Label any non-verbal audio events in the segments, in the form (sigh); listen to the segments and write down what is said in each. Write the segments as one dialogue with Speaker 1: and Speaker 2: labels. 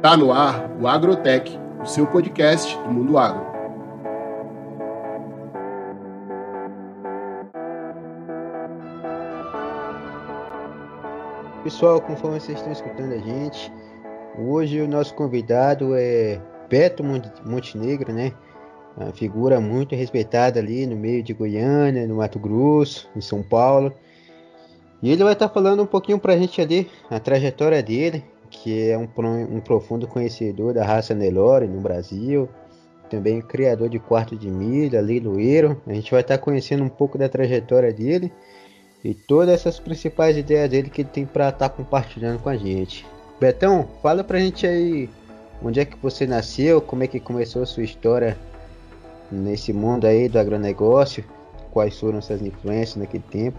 Speaker 1: Tá no ar o Agrotech, o seu podcast do mundo agro.
Speaker 2: Pessoal, conforme vocês estão escutando a gente, hoje o nosso convidado é Beto Montenegro, né? Uma figura muito respeitada ali no meio de Goiânia, no Mato Grosso, em São Paulo. E ele vai estar falando um pouquinho para a gente ali a trajetória dele, que é um, um profundo conhecedor da raça Nelore no Brasil, também criador de quarto de milha, leiloeiro. A gente vai estar conhecendo um pouco da trajetória dele e todas essas principais ideias dele que ele tem para estar compartilhando com a gente. Betão, fala pra gente aí onde é que você nasceu, como é que começou a sua história nesse mundo aí do agronegócio, quais foram suas influências naquele tempo.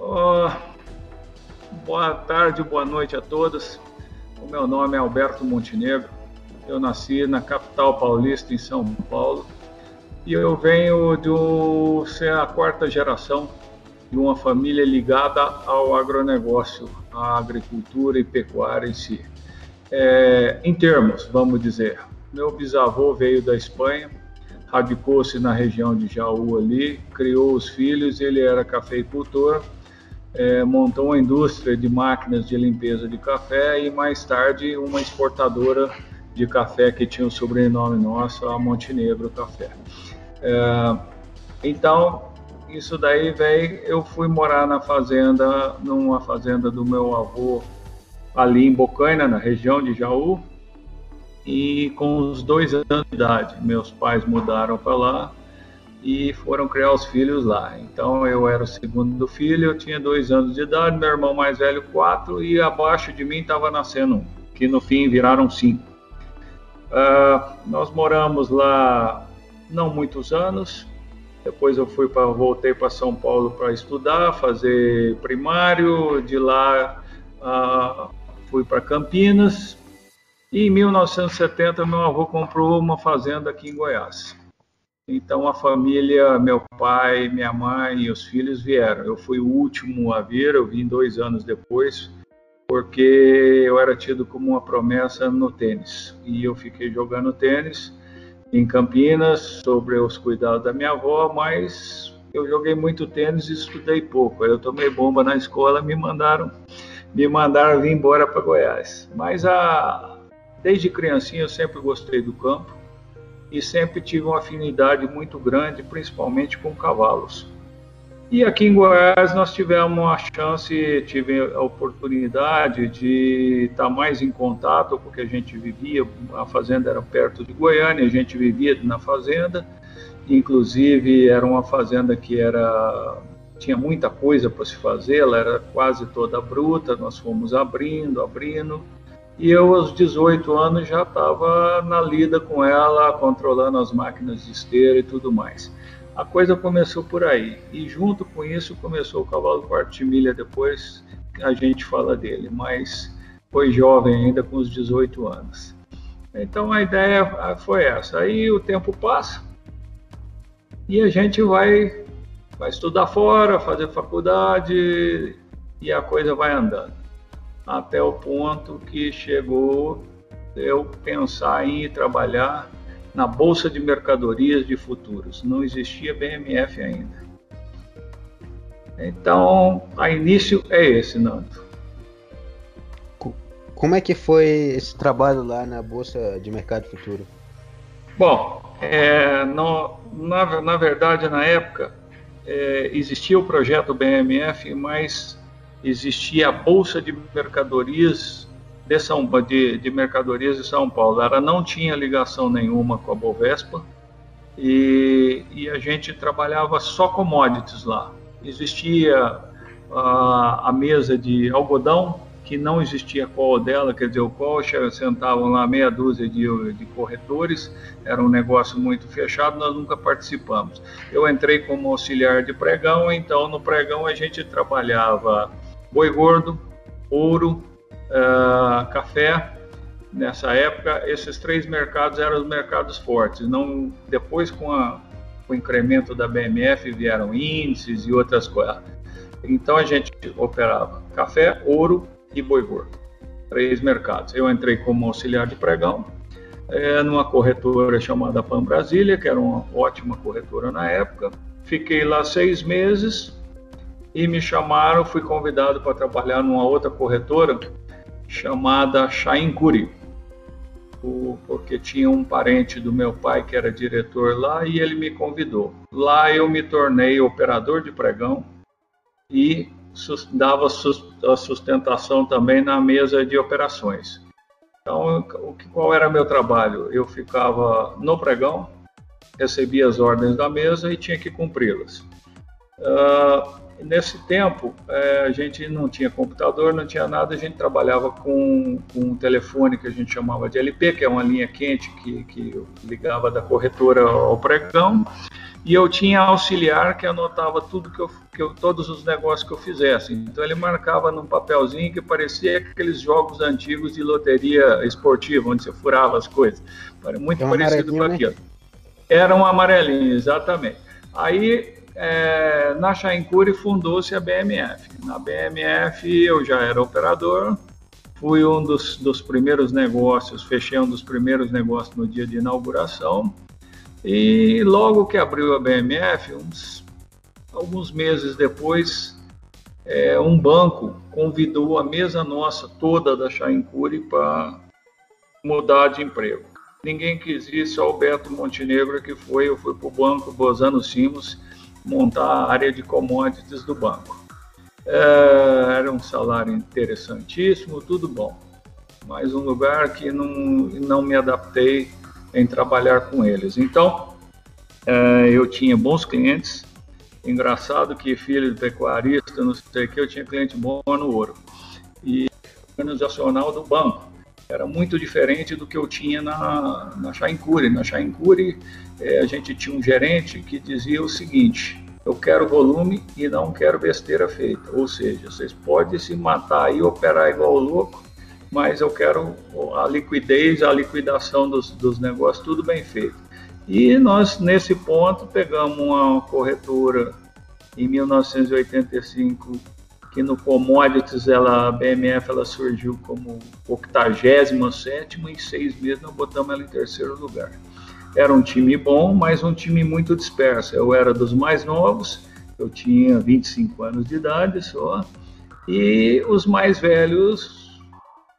Speaker 3: Oh, boa tarde, boa noite a todos. O meu nome é Alberto Montenegro. Eu nasci na capital paulista, em São Paulo, e eu venho de ser a quarta geração de uma família ligada ao agronegócio, à agricultura e pecuária em si. É, em termos, vamos dizer, meu bisavô veio da Espanha, radicou-se na região de Jaú ali, criou os filhos, ele era cafeicultor é, montou uma indústria de máquinas de limpeza de café e mais tarde uma exportadora de café que tinha o sobrenome nosso, a Montenegro Café. É, então, isso daí veio, eu fui morar na fazenda, numa fazenda do meu avô ali em Bocaina, na região de Jaú, e com os dois anos de idade, meus pais mudaram para lá e foram criar os filhos lá. Então eu era o segundo filho, eu tinha dois anos de idade, meu irmão mais velho quatro e abaixo de mim estava nascendo um, que no fim viraram cinco. Uh, nós moramos lá não muitos anos. Depois eu fui para voltei para São Paulo para estudar, fazer primário. De lá uh, fui para Campinas. E em 1970 meu avô comprou uma fazenda aqui em Goiás. Então a família, meu pai, minha mãe e os filhos vieram. Eu fui o último a vir, eu vim dois anos depois, porque eu era tido como uma promessa no tênis. E eu fiquei jogando tênis em Campinas, sobre os cuidados da minha avó, mas eu joguei muito tênis e estudei pouco. Eu tomei bomba na escola, me mandaram, me mandaram vir embora para Goiás. Mas a, desde criancinha eu sempre gostei do campo e sempre tive uma afinidade muito grande, principalmente com cavalos. E aqui em Goiás nós tivemos a chance, tive a oportunidade de estar mais em contato, porque a gente vivia, a fazenda era perto de Goiânia, a gente vivia na fazenda, inclusive era uma fazenda que era tinha muita coisa para se fazer, ela era quase toda bruta, nós fomos abrindo, abrindo, e eu, aos 18 anos, já estava na lida com ela, controlando as máquinas de esteira e tudo mais. A coisa começou por aí. E junto com isso começou o cavalo quarto de milha depois, a gente fala dele, mas foi jovem ainda com os 18 anos. Então a ideia foi essa. Aí o tempo passa e a gente vai, vai estudar fora, fazer faculdade e a coisa vai andando até o ponto que chegou eu pensar em ir trabalhar na Bolsa de Mercadorias de Futuros. Não existia BMF ainda. Então, a início é esse, Nando.
Speaker 2: Como é que foi esse trabalho lá na Bolsa de Mercado Futuro?
Speaker 3: Bom, é, no, na, na verdade, na época, é, existia o projeto BMF, mas existia a Bolsa de Mercadorias de, São, de, de Mercadorias de São Paulo. Ela não tinha ligação nenhuma com a Bovespa e, e a gente trabalhava só commodities lá. Existia a, a mesa de algodão, que não existia call dela, quer dizer, o call sentavam lá meia dúzia de, de corretores, era um negócio muito fechado, nós nunca participamos. Eu entrei como auxiliar de pregão, então no pregão a gente trabalhava boi gordo, ouro, uh, café. Nessa época, esses três mercados eram os mercados fortes. Não, depois, com, a, com o incremento da BMF, vieram índices e outras coisas. Então, a gente operava café, ouro e boi gordo. três mercados. Eu entrei como auxiliar de pregão, é, numa corretora chamada Pan Brasília, que era uma ótima corretora na época. Fiquei lá seis meses e me chamaram, fui convidado para trabalhar numa outra corretora chamada Chain Curi, porque tinha um parente do meu pai que era diretor lá e ele me convidou. Lá eu me tornei operador de pregão e dava a sustentação também na mesa de operações. Então, qual era meu trabalho? Eu ficava no pregão, recebia as ordens da mesa e tinha que cumpri-las. Uh, nesse tempo, é, a gente não tinha computador, não tinha nada, a gente trabalhava com, com um telefone que a gente chamava de LP, que é uma linha quente que, que ligava da corretora ao pregão, e eu tinha auxiliar que anotava tudo que eu, que eu, todos os negócios que eu fizesse. Então ele marcava num papelzinho que parecia aqueles jogos antigos de loteria esportiva, onde você furava as coisas. Muito é parecido com né? aquilo. Né? Era um amarelinho, exatamente. Aí é, na Chaincure fundou-se a BMF. Na BMF eu já era operador, fui um dos, dos primeiros negócios, fechei um dos primeiros negócios no dia de inauguração. E logo que abriu a BMF, uns, alguns meses depois, é, um banco convidou a mesa nossa toda da Chaincure para mudar de emprego. Ninguém quis ir, só o Beto Montenegro que foi. Eu fui para o banco Bozano Simos montar a área de commodities do banco. É, era um salário interessantíssimo, tudo bom, mas um lugar que não, não me adaptei em trabalhar com eles. Então, é, eu tinha bons clientes, engraçado que filho de pecuarista, não sei o que, eu tinha cliente bom no ouro. E organizacional do banco era muito diferente do que eu tinha na, na Chaincure. Na Chaincure, é, a gente tinha um gerente que dizia o seguinte: eu quero volume e não quero besteira feita. Ou seja, vocês podem se matar e operar igual louco, mas eu quero a liquidez, a liquidação dos, dos negócios, tudo bem feito. E nós, nesse ponto, pegamos uma corretora em 1985 que no commodities ela, a BMF ela surgiu como 87 e em seis meses nós botamos ela em terceiro lugar. Era um time bom, mas um time muito disperso. Eu era dos mais novos, eu tinha 25 anos de idade só, e os mais velhos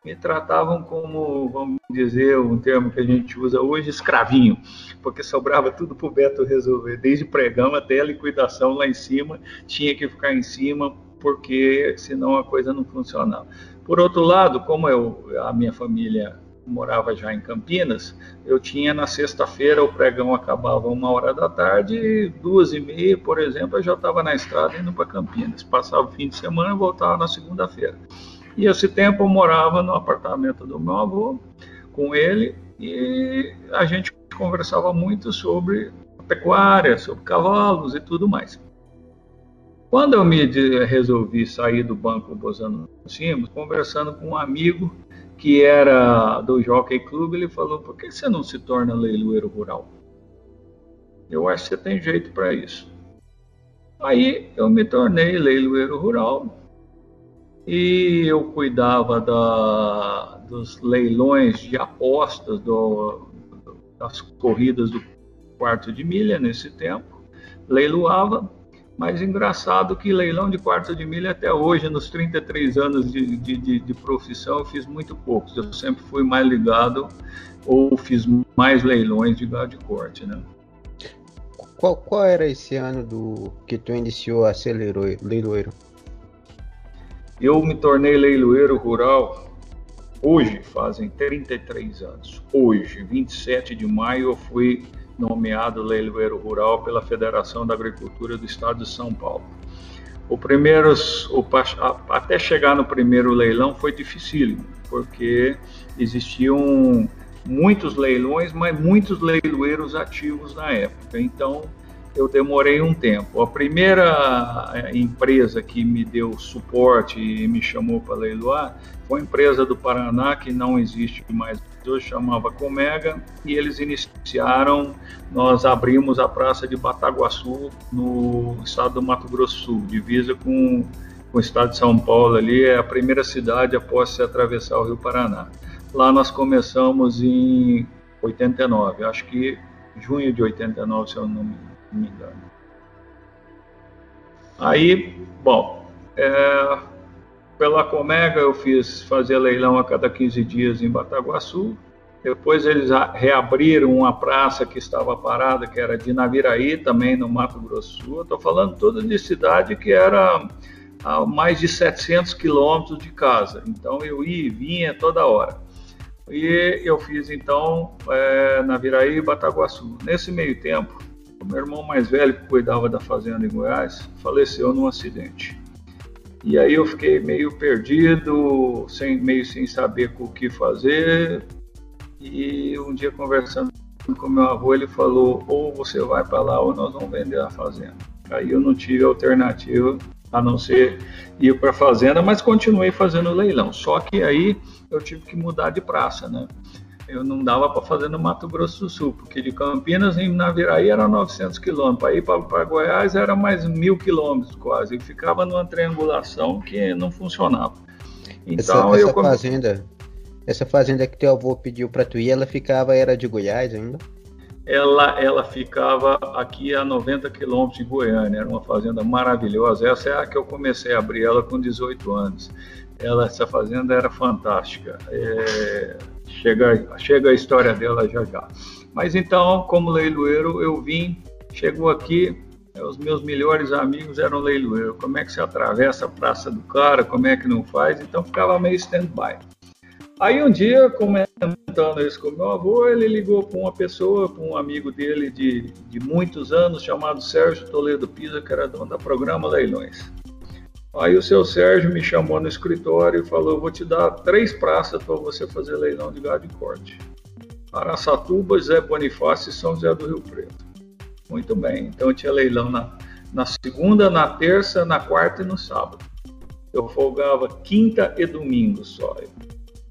Speaker 3: me tratavam como, vamos dizer, um termo que a gente usa hoje, escravinho, porque sobrava tudo para o Beto resolver, desde pregão até a liquidação lá em cima, tinha que ficar em cima, porque senão a coisa não funcionava. Por outro lado, como eu, a minha família morava já em Campinas, eu tinha na sexta-feira o pregão acabava uma hora da tarde, duas e meia, por exemplo, eu já estava na estrada indo para Campinas. Passava o fim de semana e voltava na segunda-feira. E esse tempo eu morava no apartamento do meu avô com ele e a gente conversava muito sobre pecuária, sobre cavalos e tudo mais. Quando eu me resolvi sair do banco Bozano Simos, conversando com um amigo que era do Jockey Club, ele falou: por que você não se torna leiloeiro rural? Eu acho que você tem jeito para isso. Aí eu me tornei leiloeiro rural e eu cuidava da, dos leilões de apostas do, das corridas do quarto de milha nesse tempo, leiloava mas engraçado que leilão de quarta de milha até hoje, nos 33 anos de, de, de, de, profissão, eu fiz muito poucos. Eu sempre fui mais ligado ou fiz mais leilões de gado de corte, né?
Speaker 2: Qual, qual era esse ano do que tu iniciou a ser leiloeiro?
Speaker 3: Eu me tornei leiloeiro rural hoje, fazem 33 anos. Hoje, 27 de maio, eu fui nomeado leiloeiro rural pela Federação da Agricultura do Estado de São Paulo. O primeiro, o, até chegar no primeiro leilão foi dificílimo, porque existiam muitos leilões, mas muitos leiloeiros ativos na época. Então, eu demorei um tempo. A primeira eh, empresa que me deu suporte e me chamou para leiloar foi a empresa do Paraná, que não existe mais hoje, chamava Comega, e eles iniciaram, nós abrimos a praça de Bataguaçu, no estado do Mato Grosso Sul, divisa com, com o estado de São Paulo ali, é a primeira cidade após se atravessar o Rio Paraná. Lá nós começamos em 89, acho que junho de 89, se eu não me engano. Aí, bom, é, pela Comega eu fiz fazer leilão a cada 15 dias em Bataguaçu. Depois eles reabriram uma praça que estava parada, que era de Naviraí, também no Mato Grosso Sul. Estou falando toda de cidade que era a mais de 700 quilômetros de casa. Então eu ia e vinha toda hora. E eu fiz então é, Naviraí e Bataguaçu. Nesse meio tempo, o meu irmão mais velho, que cuidava da fazenda em Goiás, faleceu num acidente. E aí eu fiquei meio perdido, sem, meio sem saber o que fazer. E um dia conversando com meu avô, ele falou: ou você vai para lá ou nós vamos vender a fazenda. Aí eu não tive alternativa a não ser ir para a fazenda, mas continuei fazendo leilão. Só que aí eu tive que mudar de praça, né? Eu não dava para fazer no Mato Grosso do Sul, porque de Campinas em Naviraí era 900 quilômetros, para ir para Goiás era mais mil quilômetros quase, e ficava numa triangulação que não funcionava.
Speaker 2: Então essa, essa eu fazenda, essa fazenda que teu avô pediu para tu ir, ela ficava era de Goiás ainda?
Speaker 3: Ela, ela ficava aqui a 90 quilômetros de Goiânia, era uma fazenda maravilhosa. Essa é a que eu comecei a abrir ela com 18 anos. Ela, essa fazenda era fantástica. É Chega, chega a história dela já já. Mas então, como leiloeiro, eu vim, chegou aqui, é, os meus melhores amigos eram leiloeiros. Como é que se atravessa a praça do cara, como é que não faz? Então ficava meio stand-by. Aí um dia, comentando isso com meu avô, ele ligou para uma pessoa, para um amigo dele de, de muitos anos, chamado Sérgio Toledo Pisa, que era dono da programa Leilões. Aí o seu Sérgio me chamou no escritório e falou: vou te dar três praças para você fazer leilão de gado de corte. Araçatuba, Zé Bonifácio e São José do Rio Preto. Muito bem, então eu tinha leilão na, na segunda, na terça, na quarta e no sábado. Eu folgava quinta e domingo só.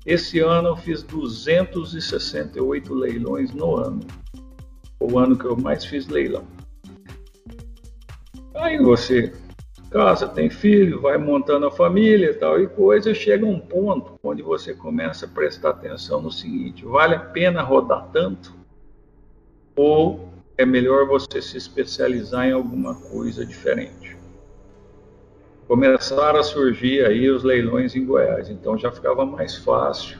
Speaker 3: Esse ano eu fiz 268 leilões no ano. O ano que eu mais fiz leilão. Aí você casa, tem filho, vai montando a família e tal e coisa, chega um ponto onde você começa a prestar atenção no seguinte: vale a pena rodar tanto? Ou é melhor você se especializar em alguma coisa diferente? Começaram a surgir aí os leilões em Goiás, então já ficava mais fácil,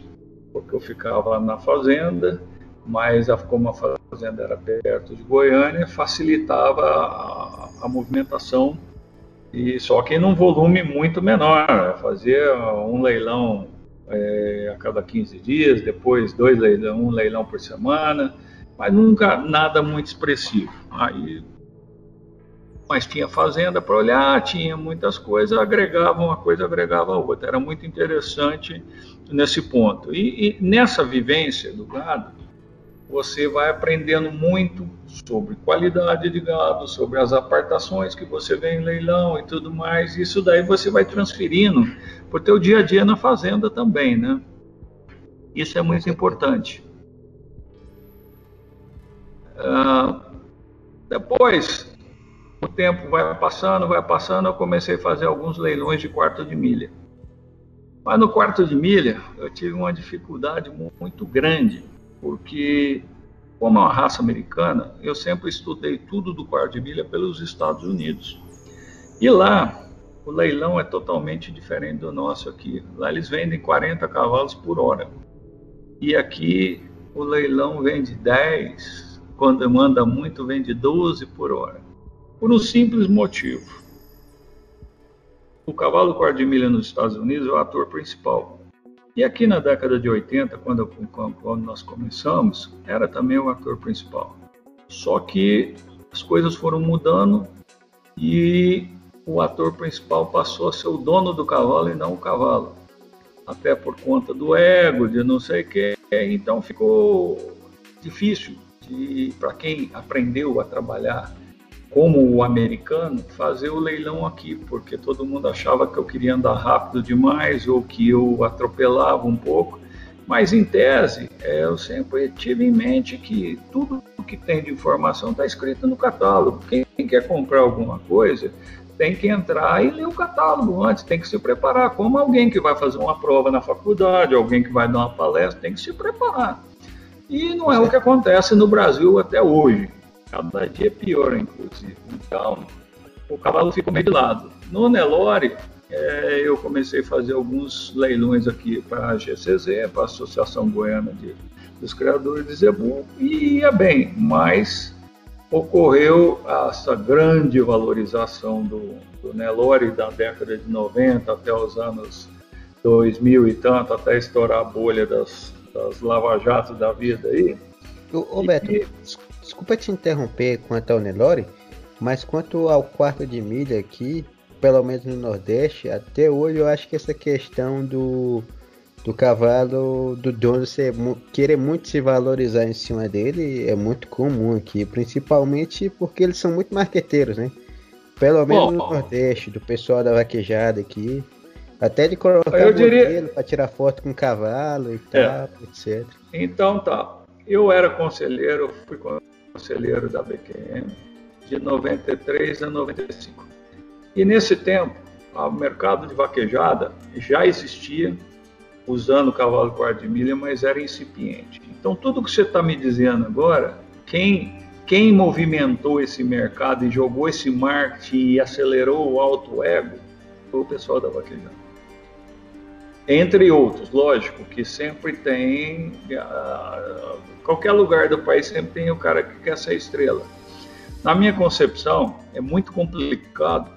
Speaker 3: porque eu ficava na fazenda, mas como a fazenda era perto de Goiânia, facilitava a, a movimentação e só que num volume muito menor, né? fazer um leilão é, a cada 15 dias, depois dois leilão, um leilão por semana, mas nunca nada muito expressivo. Aí, mas tinha fazenda para olhar, tinha muitas coisas, agregava uma coisa, agregava a outra. Era muito interessante nesse ponto. E, e nessa vivência do gado, você vai aprendendo muito sobre qualidade de gado, sobre as apartações que você vê em leilão e tudo mais. Isso daí você vai transferindo para o teu dia a dia na fazenda também, né? Isso é muito importante. Uh, depois, o tempo vai passando, vai passando, eu comecei a fazer alguns leilões de quarto de milha. Mas no quarto de milha, eu tive uma dificuldade muito grande porque, como uma raça americana, eu sempre estudei tudo do quarto de milha pelos Estados Unidos. E lá, o leilão é totalmente diferente do nosso aqui. Lá eles vendem 40 cavalos por hora. E aqui o leilão vende 10, quando manda muito, vende 12 por hora. Por um simples motivo. O cavalo quarto de milha nos Estados Unidos é o ator principal. E aqui na década de 80, quando, quando nós começamos, era também o ator principal. Só que as coisas foram mudando e o ator principal passou a ser o dono do cavalo e não o cavalo. Até por conta do ego, de não sei o que. Então ficou difícil para quem aprendeu a trabalhar como o americano, fazer o leilão aqui, porque todo mundo achava que eu queria andar rápido demais ou que eu atropelava um pouco. Mas, em tese, é, eu sempre tive em mente que tudo que tem de informação está escrito no catálogo. Quem quer comprar alguma coisa tem que entrar e ler o catálogo antes, tem que se preparar, como alguém que vai fazer uma prova na faculdade, alguém que vai dar uma palestra, tem que se preparar. E não é o que acontece no Brasil até hoje. Cada dia é pior, inclusive. Então, o cavalo fica meio de lado. No Nelore, é, eu comecei a fazer alguns leilões aqui para a GCZ, para a Associação Goiana de, dos Criadores de Zebu, e ia bem, mas ocorreu essa grande valorização do, do Nelore da década de 90 até os anos 2000 e tanto, até estourar a bolha das, das lava-jatos da vida aí.
Speaker 2: Ô, ô Beto, e... desculpa te interromper quanto ao Nelore, mas quanto ao quarto de milha aqui, pelo menos no Nordeste, até hoje eu acho que essa questão do do cavalo do dono ser, querer muito se valorizar em cima dele é muito comum aqui, principalmente porque eles são muito marqueteiros, né? Pelo menos no Nordeste, do pessoal da vaquejada aqui. Até de colocar eu diria... para tirar foto com o cavalo e é. tal, etc.
Speaker 3: Então tá. Eu era conselheiro, fui conselheiro da BQM de 93 a 95. E nesse tempo, o mercado de vaquejada já existia, usando o cavalo quarto de milha, mas era incipiente. Então, tudo que você está me dizendo agora, quem, quem movimentou esse mercado e jogou esse marketing e acelerou o alto ego foi o pessoal da vaquejada. Entre outros, lógico, que sempre tem, uh, qualquer lugar do país sempre tem o cara que quer ser estrela. Na minha concepção, é muito complicado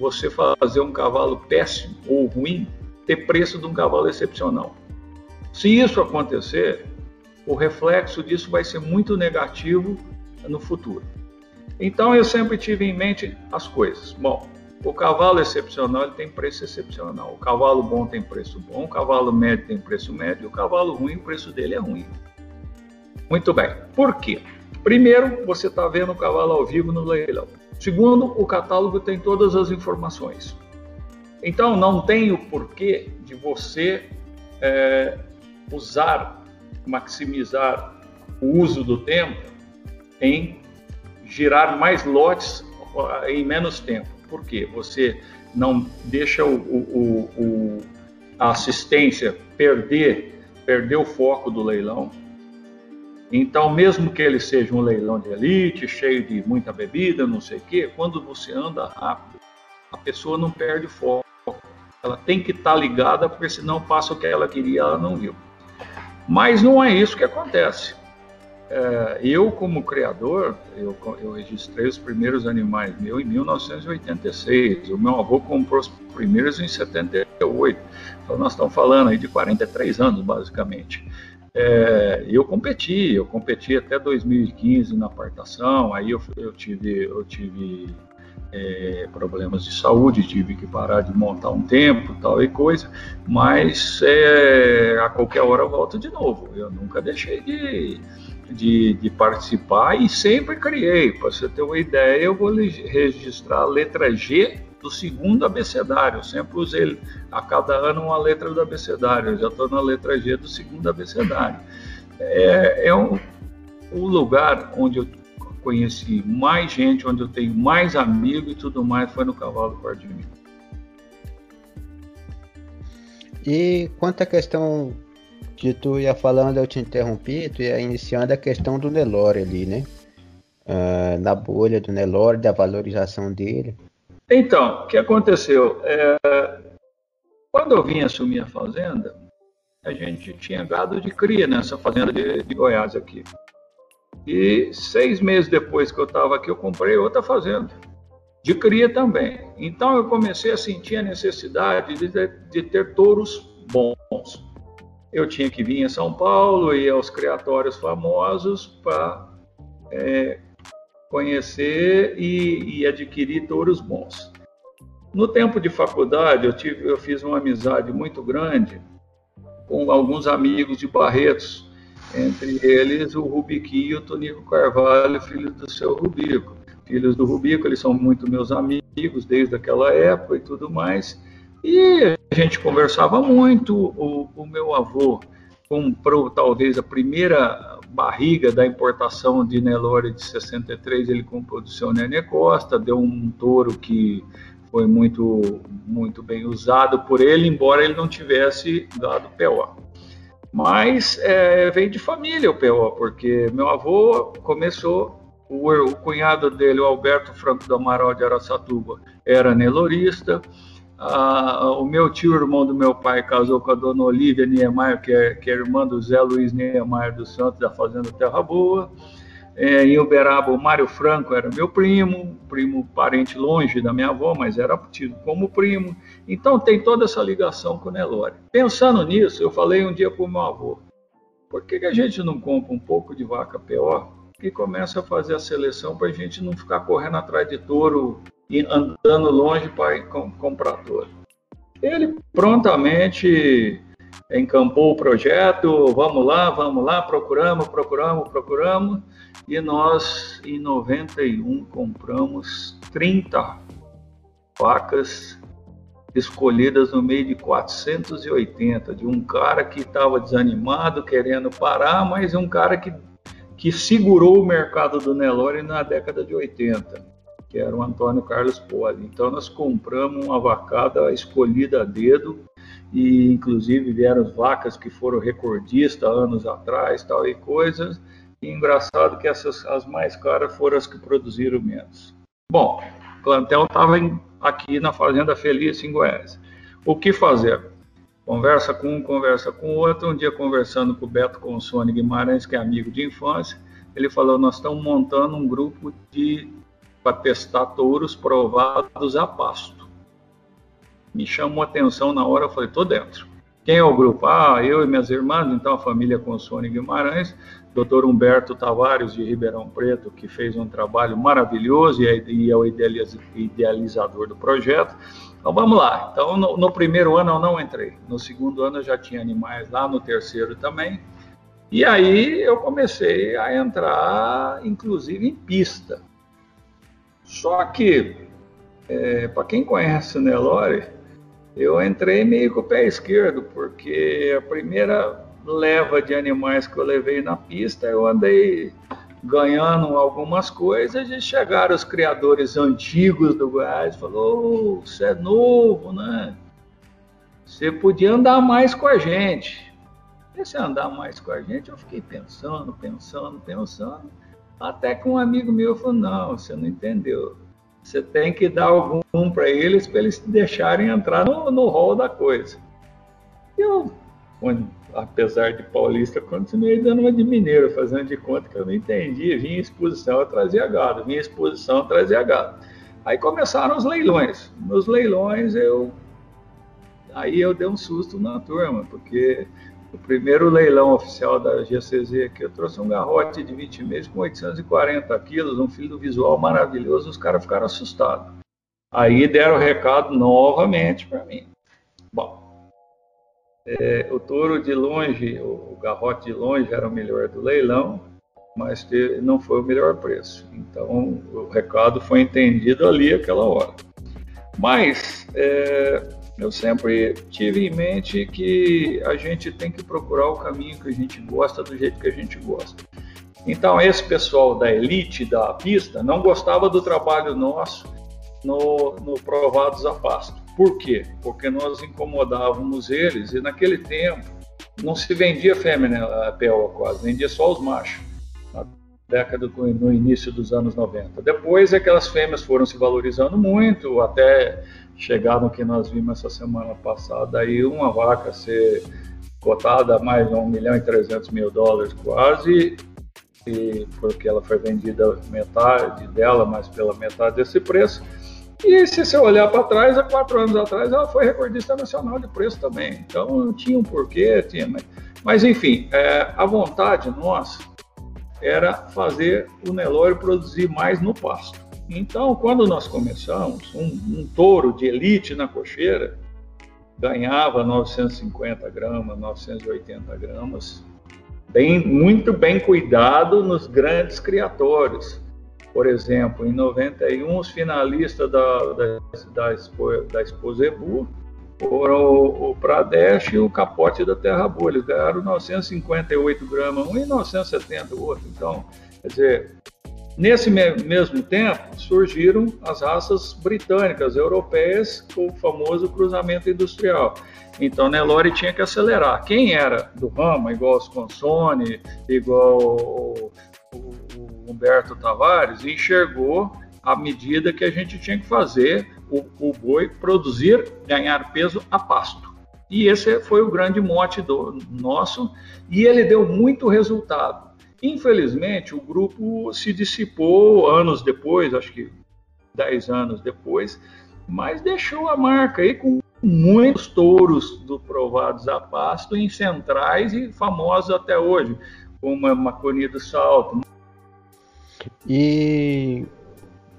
Speaker 3: você fazer um cavalo péssimo ou ruim ter preço de um cavalo excepcional. Se isso acontecer, o reflexo disso vai ser muito negativo no futuro. Então eu sempre tive em mente as coisas. Bom, o cavalo excepcional tem preço excepcional. O cavalo bom tem preço bom, o cavalo médio tem preço médio, o cavalo ruim, o preço dele é ruim. Muito bem. Por quê? Primeiro, você está vendo o cavalo ao vivo no leilão. Segundo, o catálogo tem todas as informações. Então, não tem o porquê de você é, usar, maximizar o uso do tempo em girar mais lotes em menos tempo. Por quê? Você não deixa o, o, o, a assistência perder, perder o foco do leilão. Então, mesmo que ele seja um leilão de elite, cheio de muita bebida, não sei o quê, quando você anda rápido, a pessoa não perde foco. Ela tem que estar tá ligada, porque senão passa o que ela queria, ela não viu. Mas não é isso que acontece. É, eu, como criador, eu, eu, registrei os primeiros animais meu em 1986. O meu avô comprou os primeiros em 78. Então, nós estamos falando aí de 43 anos, basicamente. É, eu competi, eu competi até 2015 na apartação, aí eu, eu tive, eu tive é, problemas de saúde, tive que parar de montar um tempo, tal e coisa, mas é, a qualquer hora volto de novo. Eu nunca deixei de, de, de participar e sempre criei. Para você ter uma ideia, eu vou registrar a letra G do segundo abecedário. Eu sempre usei a cada ano uma letra do abecedário. Eu já estou na letra G do segundo abecedário. É, é um, um lugar onde eu conheci mais gente, onde eu tenho mais amigos e tudo mais, foi no cavalo mim.
Speaker 2: E quanto à questão que tu ia falando, eu te interrompi, tu ia iniciando a questão do Nelore ali, né? Uh, na bolha do Nelore, da valorização dele.
Speaker 3: Então, o que aconteceu? É, quando eu vim assumir a fazenda, a gente tinha gado de cria nessa fazenda de, de Goiás aqui. E seis meses depois que eu estava aqui, eu comprei outra fazenda, de cria também. Então eu comecei a sentir a necessidade de, de ter touros bons. Eu tinha que vir em São Paulo e aos criatórios famosos para é, conhecer e, e, adquirir touros bons. No tempo de faculdade, eu, tive, eu fiz uma amizade muito grande com alguns amigos de Barretos, entre eles o Rubiqui e o Tonico Carvalho, filhos do seu Rubico. Filhos do Rubico, eles são muito meus amigos desde aquela época e tudo mais. E a gente conversava muito. O, o meu avô comprou talvez a primeira barriga da importação de Nelore de 63, ele comprou do seu Nenê Costa, deu um touro que foi muito, muito bem usado por ele, embora ele não tivesse dado PO. Mas é, vem de família o PO, porque meu avô começou, o, o cunhado dele, o Alberto Franco do Amaral de Araçatuba, era nelorista, ah, o meu tio, irmão do meu pai, casou com a dona Olívia Niemeyer, que é, que é irmã do Zé Luiz Niemeyer dos Santos, da Fazenda Terra Boa. É, em Uberaba, o Mário Franco era meu primo, primo parente longe da minha avó, mas era tido como primo. Então tem toda essa ligação com o Nelore. Pensando nisso, eu falei um dia para o meu avô: por que, que a gente não compra um pouco de vaca PO e começa a fazer a seleção para a gente não ficar correndo atrás de touro andando longe para comprar touro. Ele prontamente encampou o projeto, vamos lá, vamos lá, procuramos, procuramos, procuramos, e nós em 91 compramos 30 vacas escolhidas no meio de 480, de um cara que estava desanimado, querendo parar, mas um cara que, que segurou o mercado do Nelore na década de 80 que era o Antônio Carlos Poli. Então nós compramos uma vacada escolhida a dedo e inclusive vieram vacas que foram recordistas anos atrás, tal e coisas. E engraçado que essas as mais caras foram as que produziram menos. Bom, o plantel estava aqui na Fazenda Feliz em Goiás. O que fazer? Conversa com um, conversa com outro. Um dia conversando com o Beto Consone Guimarães, que é amigo de infância, ele falou: Nós estamos montando um grupo de para testar touros provados a pasto. Me chamou a atenção na hora, eu falei, tô dentro. Quem é o grupo? Ah, eu e minhas irmãs, então a família Consone Guimarães, Dr. Humberto Tavares de Ribeirão Preto, que fez um trabalho maravilhoso é, e é o idealizador do projeto. Então vamos lá. Então no, no, primeiro ano eu não entrei, no segundo ano eu já tinha animais lá, no terceiro também. E aí eu comecei a entrar, inclusive em pista. Só que, é, para quem conhece o Nelore, eu entrei meio com o pé esquerdo, porque a primeira leva de animais que eu levei na pista, eu andei ganhando algumas coisas e chegaram os criadores antigos do Goiás e falou, oh, você é novo, né? Você podia andar mais com a gente. E se andar mais com a gente, eu fiquei pensando, pensando, pensando. Até que um amigo meu falou: não, você não entendeu. Você tem que dar algum para eles para eles te deixarem entrar no, hall da coisa. Eu, apesar de paulista, continuei dando uma de mineiro, fazendo de conta que eu não entendia. Vinha exposição, eu trazia gado. Vinha exposição, eu trazia gado. Aí começaram os leilões. Nos leilões eu. Aí eu dei um susto na turma, porque o primeiro leilão oficial da GCZ aqui, eu trouxe um garrote de 20 meses com 840 quilos, um filho visual maravilhoso, os caras ficaram assustados. Aí deram o recado novamente para mim. Bom, é, o touro de longe, o, o garrote de longe era o melhor do leilão, mas não foi o melhor preço. Então o recado foi entendido ali aquela hora. Mas é, eu sempre tive em mente que a gente tem que procurar o caminho que a gente gosta do jeito que a gente gosta. Então, esse pessoal da elite da pista não gostava do trabalho nosso no, no Provados a Pasto. Por quê? Porque nós incomodávamos eles e naquele tempo não se vendia fêmea a PO quase, vendia só os machos, década no início dos anos 90. Depois aquelas fêmeas foram se valorizando muito, até chegaram que nós vimos essa semana passada aí uma vaca ser cotada a mais de 1 milhão e 300 mil dólares quase, e porque ela foi vendida metade dela, mas pela metade desse preço. E se você olhar para trás, há quatro anos atrás, ela foi recordista nacional de preço também. Então não tinha um porquê, tinha, mas, mas enfim, é, a vontade nossa era fazer o Nelore produzir mais no pasto. Então, quando nós começamos, um, um touro de elite na cocheira ganhava 950 gramas, 980 gramas, bem, muito bem cuidado nos grandes criatórios. Por exemplo, em 91, os finalistas da, da, da, da Expo Zebu foram o, o Pradesh e o Capote da Terra Boa. Eles ganharam 958 gramas um e 970 o outro. Então, quer dizer, Nesse mesmo tempo, surgiram as raças britânicas, europeias, com o famoso cruzamento industrial. Então, Nelore tinha que acelerar. Quem era do ramo, igual os Consone, igual o, o, o Humberto Tavares, enxergou a medida que a gente tinha que fazer o, o boi produzir, ganhar peso a pasto. E esse foi o grande mote do nosso, e ele deu muito resultado. Infelizmente, o grupo se dissipou anos depois, acho que 10 anos depois, mas deixou a marca aí com muitos touros do provados a pasto em centrais e famosos até hoje, como a Maconi do Salto.
Speaker 2: E,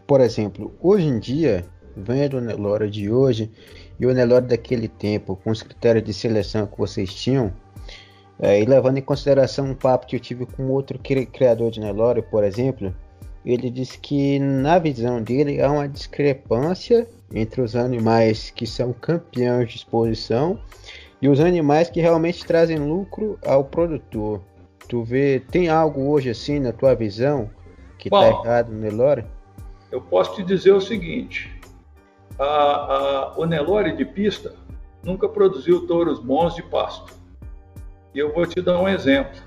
Speaker 2: por exemplo, hoje em dia, vendo o Nelore de hoje e o Nelore daquele tempo, com os critérios de seleção que vocês tinham, é, e levando em consideração um papo que eu tive com outro criador de Nelore, por exemplo, ele disse que na visão dele há uma discrepância entre os animais que são campeões de exposição e os animais que realmente trazem lucro ao produtor. Tu vê, tem algo hoje assim na tua visão que está errado no Nelore?
Speaker 3: Eu posso te dizer o seguinte: a, a, o Nelore de pista nunca produziu touros bons de pasto. E eu vou te dar um exemplo.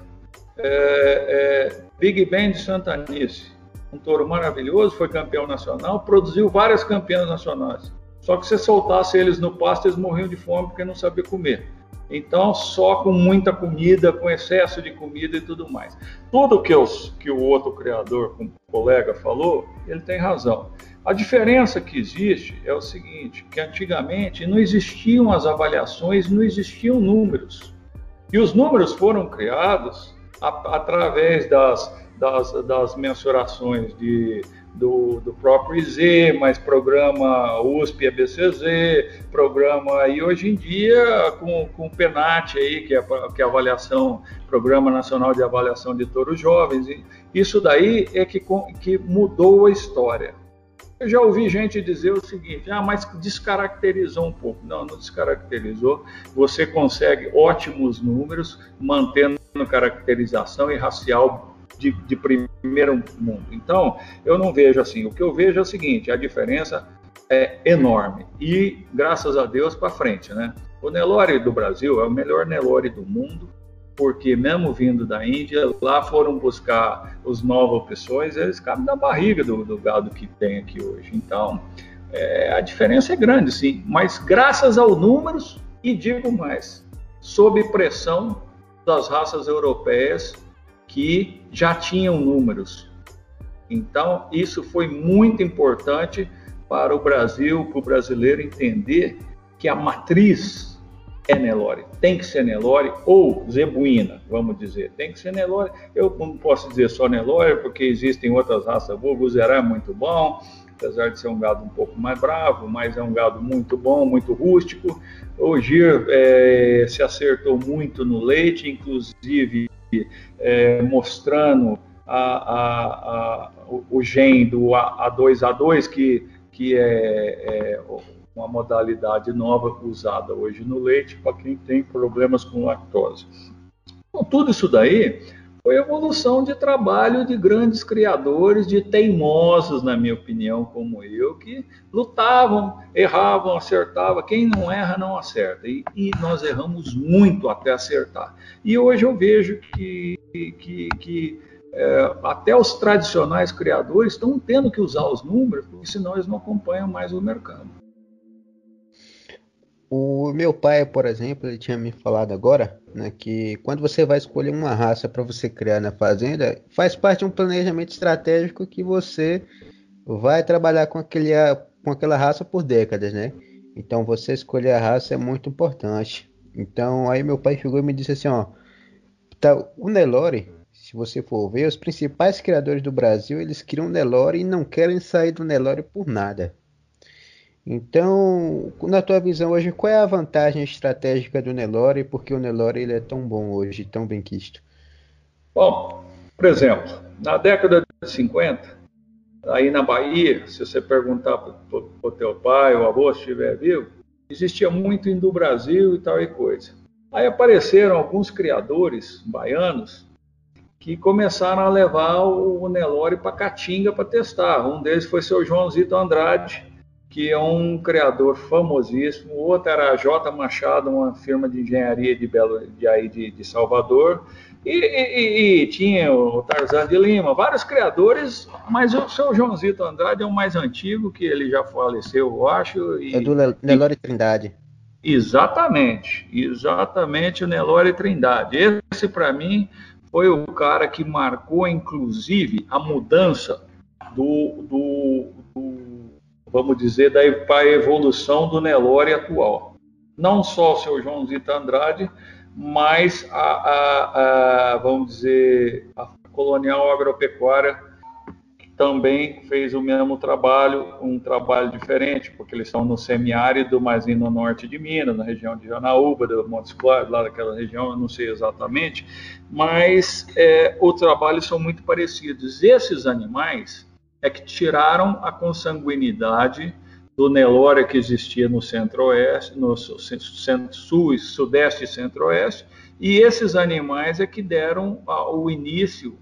Speaker 3: É, é, Big Ben de Santanice, um touro maravilhoso, foi campeão nacional, produziu várias campeãs nacionais. Só que se soltasse eles no pasto, eles morriam de fome porque não sabiam comer. Então, só com muita comida, com excesso de comida e tudo mais. Tudo que, os, que o outro criador, um colega, falou, ele tem razão. A diferença que existe é o seguinte, que antigamente não existiam as avaliações, não existiam números. E os números foram criados a, através das, das, das, mensurações de, do, do próprio IZ, mais programa USP ABCZ, programa e hoje em dia com, com o PENAT aí, que é, que é a avaliação, Programa Nacional de Avaliação de Touros Jovens, isso daí é que, que mudou a história. Eu já ouvi gente dizer o seguinte: ah, mas descaracterizou um pouco. Não, não descaracterizou. Você consegue ótimos números mantendo caracterização e racial de, de primeiro mundo. Então, eu não vejo assim. O que eu vejo é o seguinte: a diferença é enorme e, graças a Deus, para frente, né? O Nelore do Brasil é o melhor Nelore do mundo porque mesmo vindo da Índia, lá foram buscar os novas opções, eles cabem na barriga do, do gado que tem aqui hoje. Então, é, a diferença é grande, sim, mas graças aos números, e digo mais, sob pressão das raças europeias que já tinham números. Então, isso foi muito importante para o Brasil, para o brasileiro entender que a matriz é Nelore. Tem que ser Nelore ou Zebuína, vamos dizer. Tem que ser Nelore. Eu não posso dizer só Nelore, porque existem outras raças boas. O Zerá é muito bom, apesar de ser um gado um pouco mais bravo, mas é um gado muito bom, muito rústico. O Gir é, se acertou muito no leite, inclusive é, mostrando a, a, a, o, o gen do A2A2, que, que é, é uma modalidade nova usada hoje no leite para quem tem problemas com lactose. Então, tudo isso daí foi evolução de trabalho de grandes criadores, de teimosos, na minha opinião, como eu, que lutavam, erravam, acertavam. Quem não erra, não acerta. E, e nós erramos muito até acertar. E hoje eu vejo que, que, que é, até os tradicionais criadores estão tendo que usar os números, porque senão eles não acompanham mais o mercado.
Speaker 2: O meu pai, por exemplo, ele tinha me falado agora, né, que quando você vai escolher uma raça para você criar na fazenda, faz parte de um planejamento estratégico que você vai trabalhar com, aquele, com aquela raça por décadas, né? Então você escolher a raça é muito importante. Então aí meu pai chegou e me disse assim, ó, tá, o Nelore, se você for ver, os principais criadores do Brasil, eles criam Nelore e não querem sair do Nelore por nada. Então, na tua visão hoje, qual é a vantagem estratégica do Nelore e por que o Nelore ele é tão bom hoje, tão bem quisto?
Speaker 3: Bom, por exemplo, na década de 50, aí na Bahia, se você perguntar para o teu pai ou avô se estiver vivo, existia muito indo do Brasil e tal e coisa. Aí apareceram alguns criadores baianos que começaram a levar o Nelore para Caatinga para testar. Um deles foi seu Joãozito Andrade, que é um criador famosíssimo. O outro era a J Machado, uma firma de engenharia de Belo de, aí de, de Salvador. E, e, e, tinha o Tarzan de Lima, vários criadores, mas o seu Joãozito Andrade é o mais antigo, que ele já faleceu, eu acho.
Speaker 2: E, é do Nelore Trindade.
Speaker 3: Exatamente, exatamente o Nelore Trindade. Esse, para mim, foi o cara que marcou, inclusive, a mudança do, do, do vamos dizer, da evolução do Nelore atual. Não só o seu Joãozito Andrade, mas a, a, a, vamos dizer, a colonial agropecuária também fez o mesmo trabalho, um trabalho diferente, porque eles estão no semiárido, mas no norte de Minas, na região de Janaúba, do Montes Claros, lá daquela região, eu não sei exatamente, mas é, os trabalhos são muito parecidos. Esses animais é que tiraram a consanguinidade do Nelore que existia no centro-oeste, no centro-sul, sudeste e centro-oeste, e esses animais é que deram o início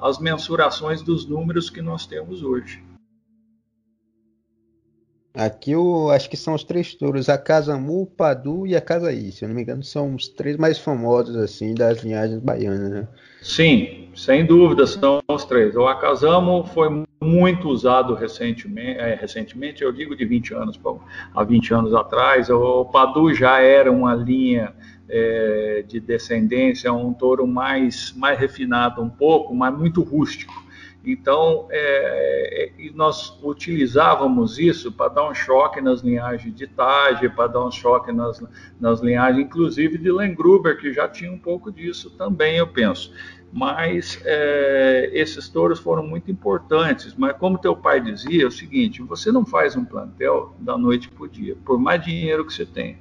Speaker 3: às mensurações dos números que nós temos hoje.
Speaker 2: Aqui acho que são os três touros, a Casamu, o Padu e a Casaí. Se eu não me engano, são os três mais famosos assim das linhagens baianas, né?
Speaker 3: Sim, sem dúvida são os três. O Akazamo foi muito usado recentemente, é, recentemente, eu digo de 20 anos a 20 anos atrás. O Padu já era uma linha é, de descendência, um touro mais, mais refinado um pouco, mas muito rústico. Então, é, é nós utilizávamos isso para dar um choque nas linhagens de Tage, para dar um choque nas, nas linhagens, inclusive de Lengruber, que já tinha um pouco disso também, eu penso. Mas é, esses touros foram muito importantes. Mas, como teu pai dizia, é o seguinte: você não faz um plantel da noite para o dia, por mais dinheiro que você tem.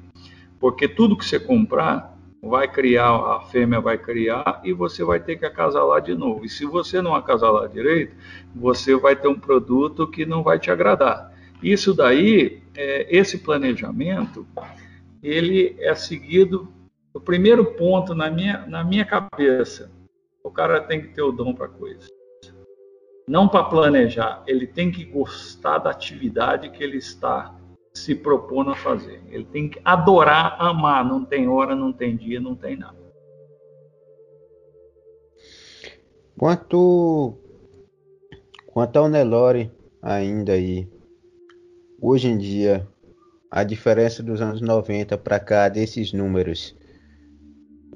Speaker 3: Porque tudo que você comprar, vai criar, a fêmea vai criar e você vai ter que acasalar de novo. E se você não acasalar direito, você vai ter um produto que não vai te agradar. Isso daí, é, esse planejamento, ele é seguido. O primeiro ponto na minha, na minha cabeça, o cara tem que ter o dom para coisa. Não para planejar, ele tem que gostar da atividade que ele está se propondo a fazer. Ele tem que adorar, amar. Não tem hora, não tem dia, não tem nada.
Speaker 2: Quanto, quanto ao Nelore ainda aí, hoje em dia, a diferença dos anos 90 para cá desses números,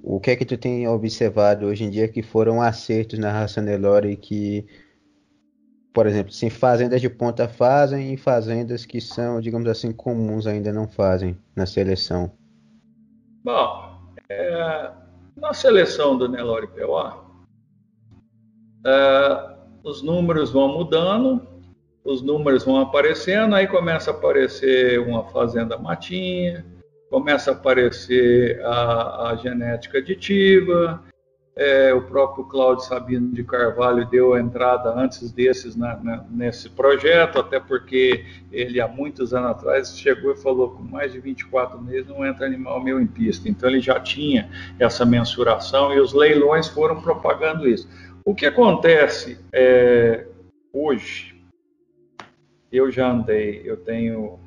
Speaker 2: o que é que tu tem observado hoje em dia que foram acertos na raça Nelore que por exemplo, se fazendas de ponta fazem e fazendas que são, digamos assim, comuns ainda não fazem na seleção?
Speaker 3: Bom, é, na seleção do Nelore PO, é, os números vão mudando, os números vão aparecendo, aí começa a aparecer uma fazenda matinha, começa a aparecer a, a genética aditiva, é, o próprio Cláudio Sabino de Carvalho deu entrada antes desses na, na, nesse projeto, até porque ele há muitos anos atrás chegou e falou com mais de 24 meses não entra animal meu em pista. Então ele já tinha essa mensuração e os leilões foram propagando isso. O que acontece é, hoje, eu já andei, eu tenho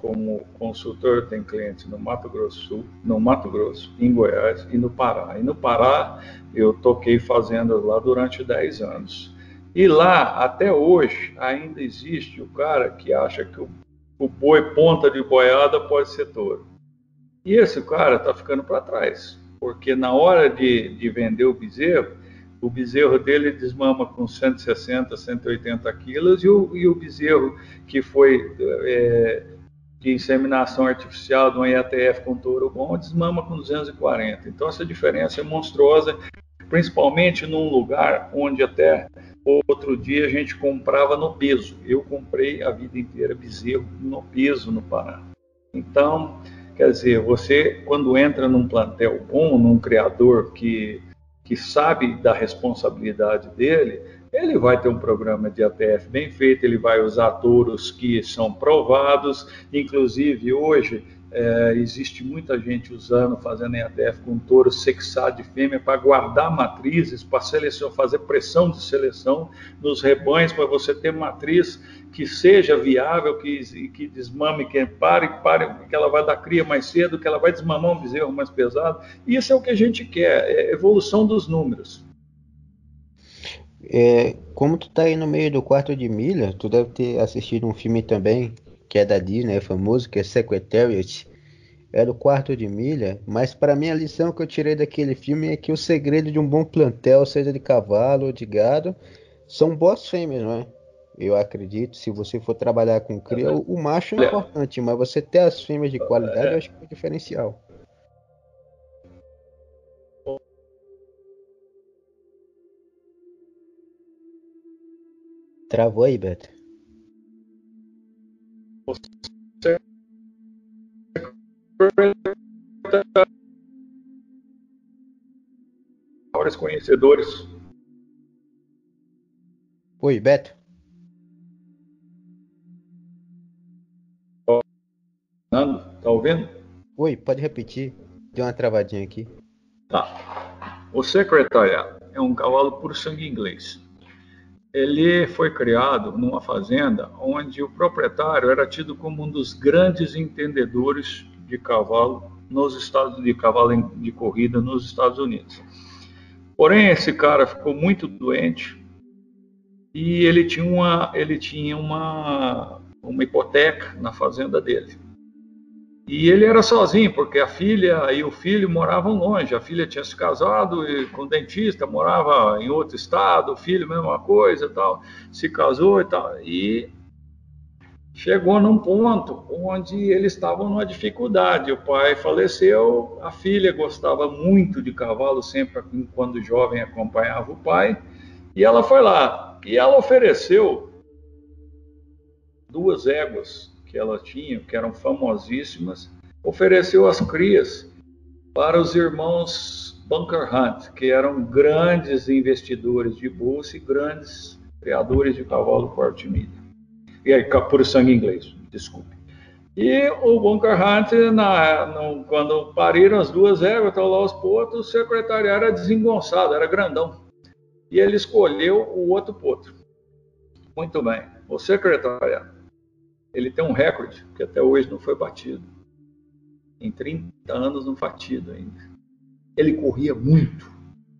Speaker 3: como consultor, tem clientes no Mato Grosso Sul, no Mato Grosso, em Goiás e no Pará. E no Pará eu toquei fazendas lá durante 10 anos. E lá, até hoje, ainda existe o cara que acha que o, o boi ponta de boiada pode ser touro. E esse cara está ficando para trás, porque na hora de, de vender o bezerro, o bezerro dele desmama com 160, 180 quilos e o, e o bezerro que foi é, de inseminação artificial de um IATF com touro bom desmama com 240. Então essa diferença é monstruosa, principalmente num lugar onde até outro dia a gente comprava no peso. Eu comprei a vida inteira bezerro no peso no Pará. Então, quer dizer, você quando entra num plantel bom, num criador que que sabe da responsabilidade dele, ele vai ter um programa de ATF bem feito, ele vai usar touros que são provados, inclusive hoje É, existe muita gente usando, fazendo EADF com touro sexado de fêmea para guardar matrizes, para seleção, fazer pressão de seleção nos rebanhos, para você ter matriz que seja viável, que, que desmame, que pare, pare, que ela vai dar cria mais cedo, que ela vai desmamar um bezerro mais pesado. Isso é o que a gente quer, é evolução dos números.
Speaker 2: É, como tu tá aí no meio do quarto de milha, tu deve ter assistido um filme também que é da Disney, é famoso, que é Secretariat, é do quarto de milha, mas para mim a lição que eu tirei daquele filme é que o segredo de um bom plantel, seja de cavalo ou de gado, são boas fêmeas, não é? Eu acredito, se você for trabalhar com cria, o, o macho é importante, mas você ter as fêmeas de qualidade, eu acho que é o diferencial. Travou aí, Beto?
Speaker 3: maiores conhecedores.
Speaker 2: Oi, Beto.
Speaker 3: Tá ouvindo?
Speaker 2: Oi, pode repetir. Deu uma travadinha aqui.
Speaker 3: Tá. O secretariado é um cavalo por sangue inglês ele foi criado numa fazenda onde o proprietário era tido como um dos grandes entendedores de cavalo nos estados de cavalo de corrida nos Estados Unidos. Porém, esse cara ficou muito doente e ele tinha uma ele tinha uma uma hipoteca na fazenda dele. E ele era sozinho, porque a filha e o filho moravam longe. A filha tinha se casado com um dentista, morava em outro estado, o filho, mesma coisa tal, se casou e tal. E chegou num ponto onde eles estavam numa dificuldade. O pai faleceu, a filha gostava muito de cavalo, sempre quando jovem acompanhava o pai, e ela foi lá. E ela ofereceu duas éguas que ela tinha, que eram famosíssimas, ofereceu as crias para os irmãos Bunker Hunt, que eram grandes investidores de bolsa e grandes criadores de cavalo porte milha. E aí, por sangue inglês, desculpe. E o Bunker Hunt, na, no, quando pariram as duas éguas, estão lá os potros, o secretariado era desengonçado, era grandão. E ele escolheu o outro potro. Muito bem. O secretariado ele tem um recorde que até hoje não foi batido. Em 30 anos não batido ainda. Ele corria muito,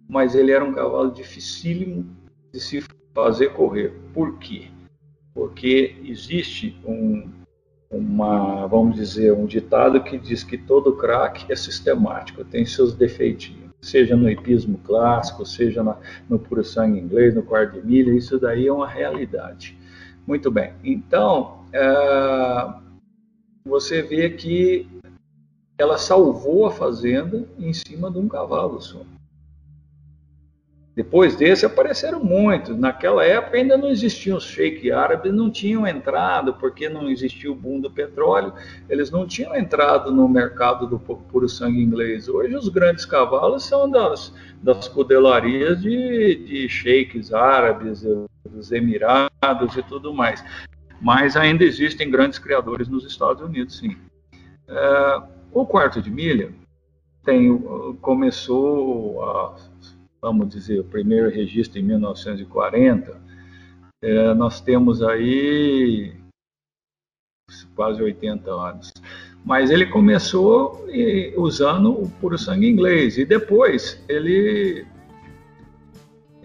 Speaker 3: mas ele era um cavalo dificílimo de se fazer correr. Por quê? Porque existe um, uma, vamos dizer, um ditado que diz que todo craque é sistemático, tem seus defeitinhos, seja no hipismo clássico, seja na, no puro sangue inglês, no quarto de milha, isso daí é uma realidade. Muito bem. Então, é, você vê que ela salvou a fazenda em cima de um cavalo só. Depois desse apareceram muitos. Naquela época ainda não existiam os sheik árabes, não tinham entrado, porque não existia o boom do petróleo, eles não tinham entrado no mercado do puro sangue inglês. Hoje os grandes cavalos são das, das cudelarias de, de sheiks árabes, dos Emirados e tudo mais. Mas ainda existem grandes criadores nos Estados Unidos, sim. É, o quarto de milha tem, começou, a, vamos dizer, o primeiro registro em 1940. É, nós temos aí quase 80 anos. Mas ele começou usando o puro sangue inglês e depois ele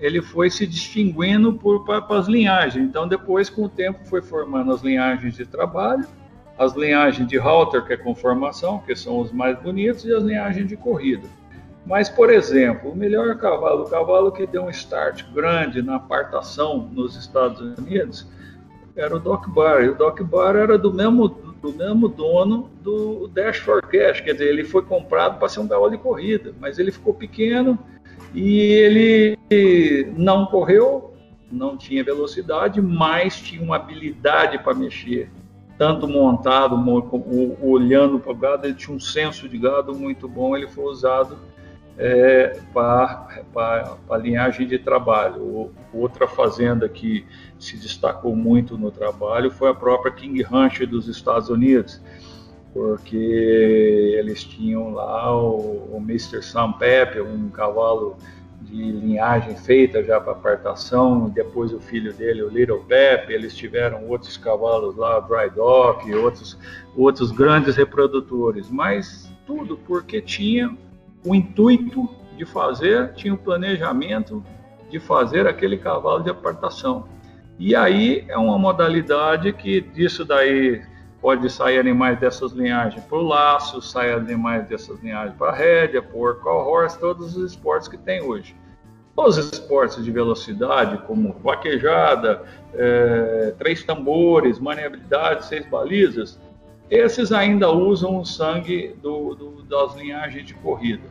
Speaker 3: ele foi se distinguindo para as linhagens. Então, depois, com o tempo, foi formando as linhagens de trabalho, as linhagens de halter, que é conformação, que são os mais bonitos, e as linhagens de corrida. Mas, por exemplo, o melhor cavalo, o cavalo que deu um start grande na apartação nos Estados Unidos, era o Doc Bar. E o Doc Bar era do mesmo, do mesmo dono do Dash for Cash, quer dizer, ele foi comprado para ser um cavalo de corrida, mas ele ficou pequeno e ele não correu, não tinha velocidade, mas tinha uma habilidade para mexer. Tanto montado, olhando para o gado, ele tinha um senso de gado muito bom, ele foi usado é, para a linhagem de trabalho. Outra fazenda que se destacou muito no trabalho foi a própria King Ranch dos Estados Unidos. Porque eles tinham lá o, o Mr. Sam Pepe, um cavalo de linhagem feita já para apartação, depois o filho dele, o Little Pepe, eles tiveram outros cavalos lá, Dry Dock, outros, outros grandes reprodutores, mas tudo porque tinha o intuito de fazer, tinha o planejamento de fazer aquele cavalo de apartação. E aí é uma modalidade que disso daí pode sair animais dessas linhagens por laço, sair animais dessas linhagens para rédea, por call horse, todos os esportes que tem hoje. Os esportes de velocidade, como vaquejada, é, três tambores, maniabilidade, seis balizas, esses ainda usam o sangue do, do, das linhagens de corrida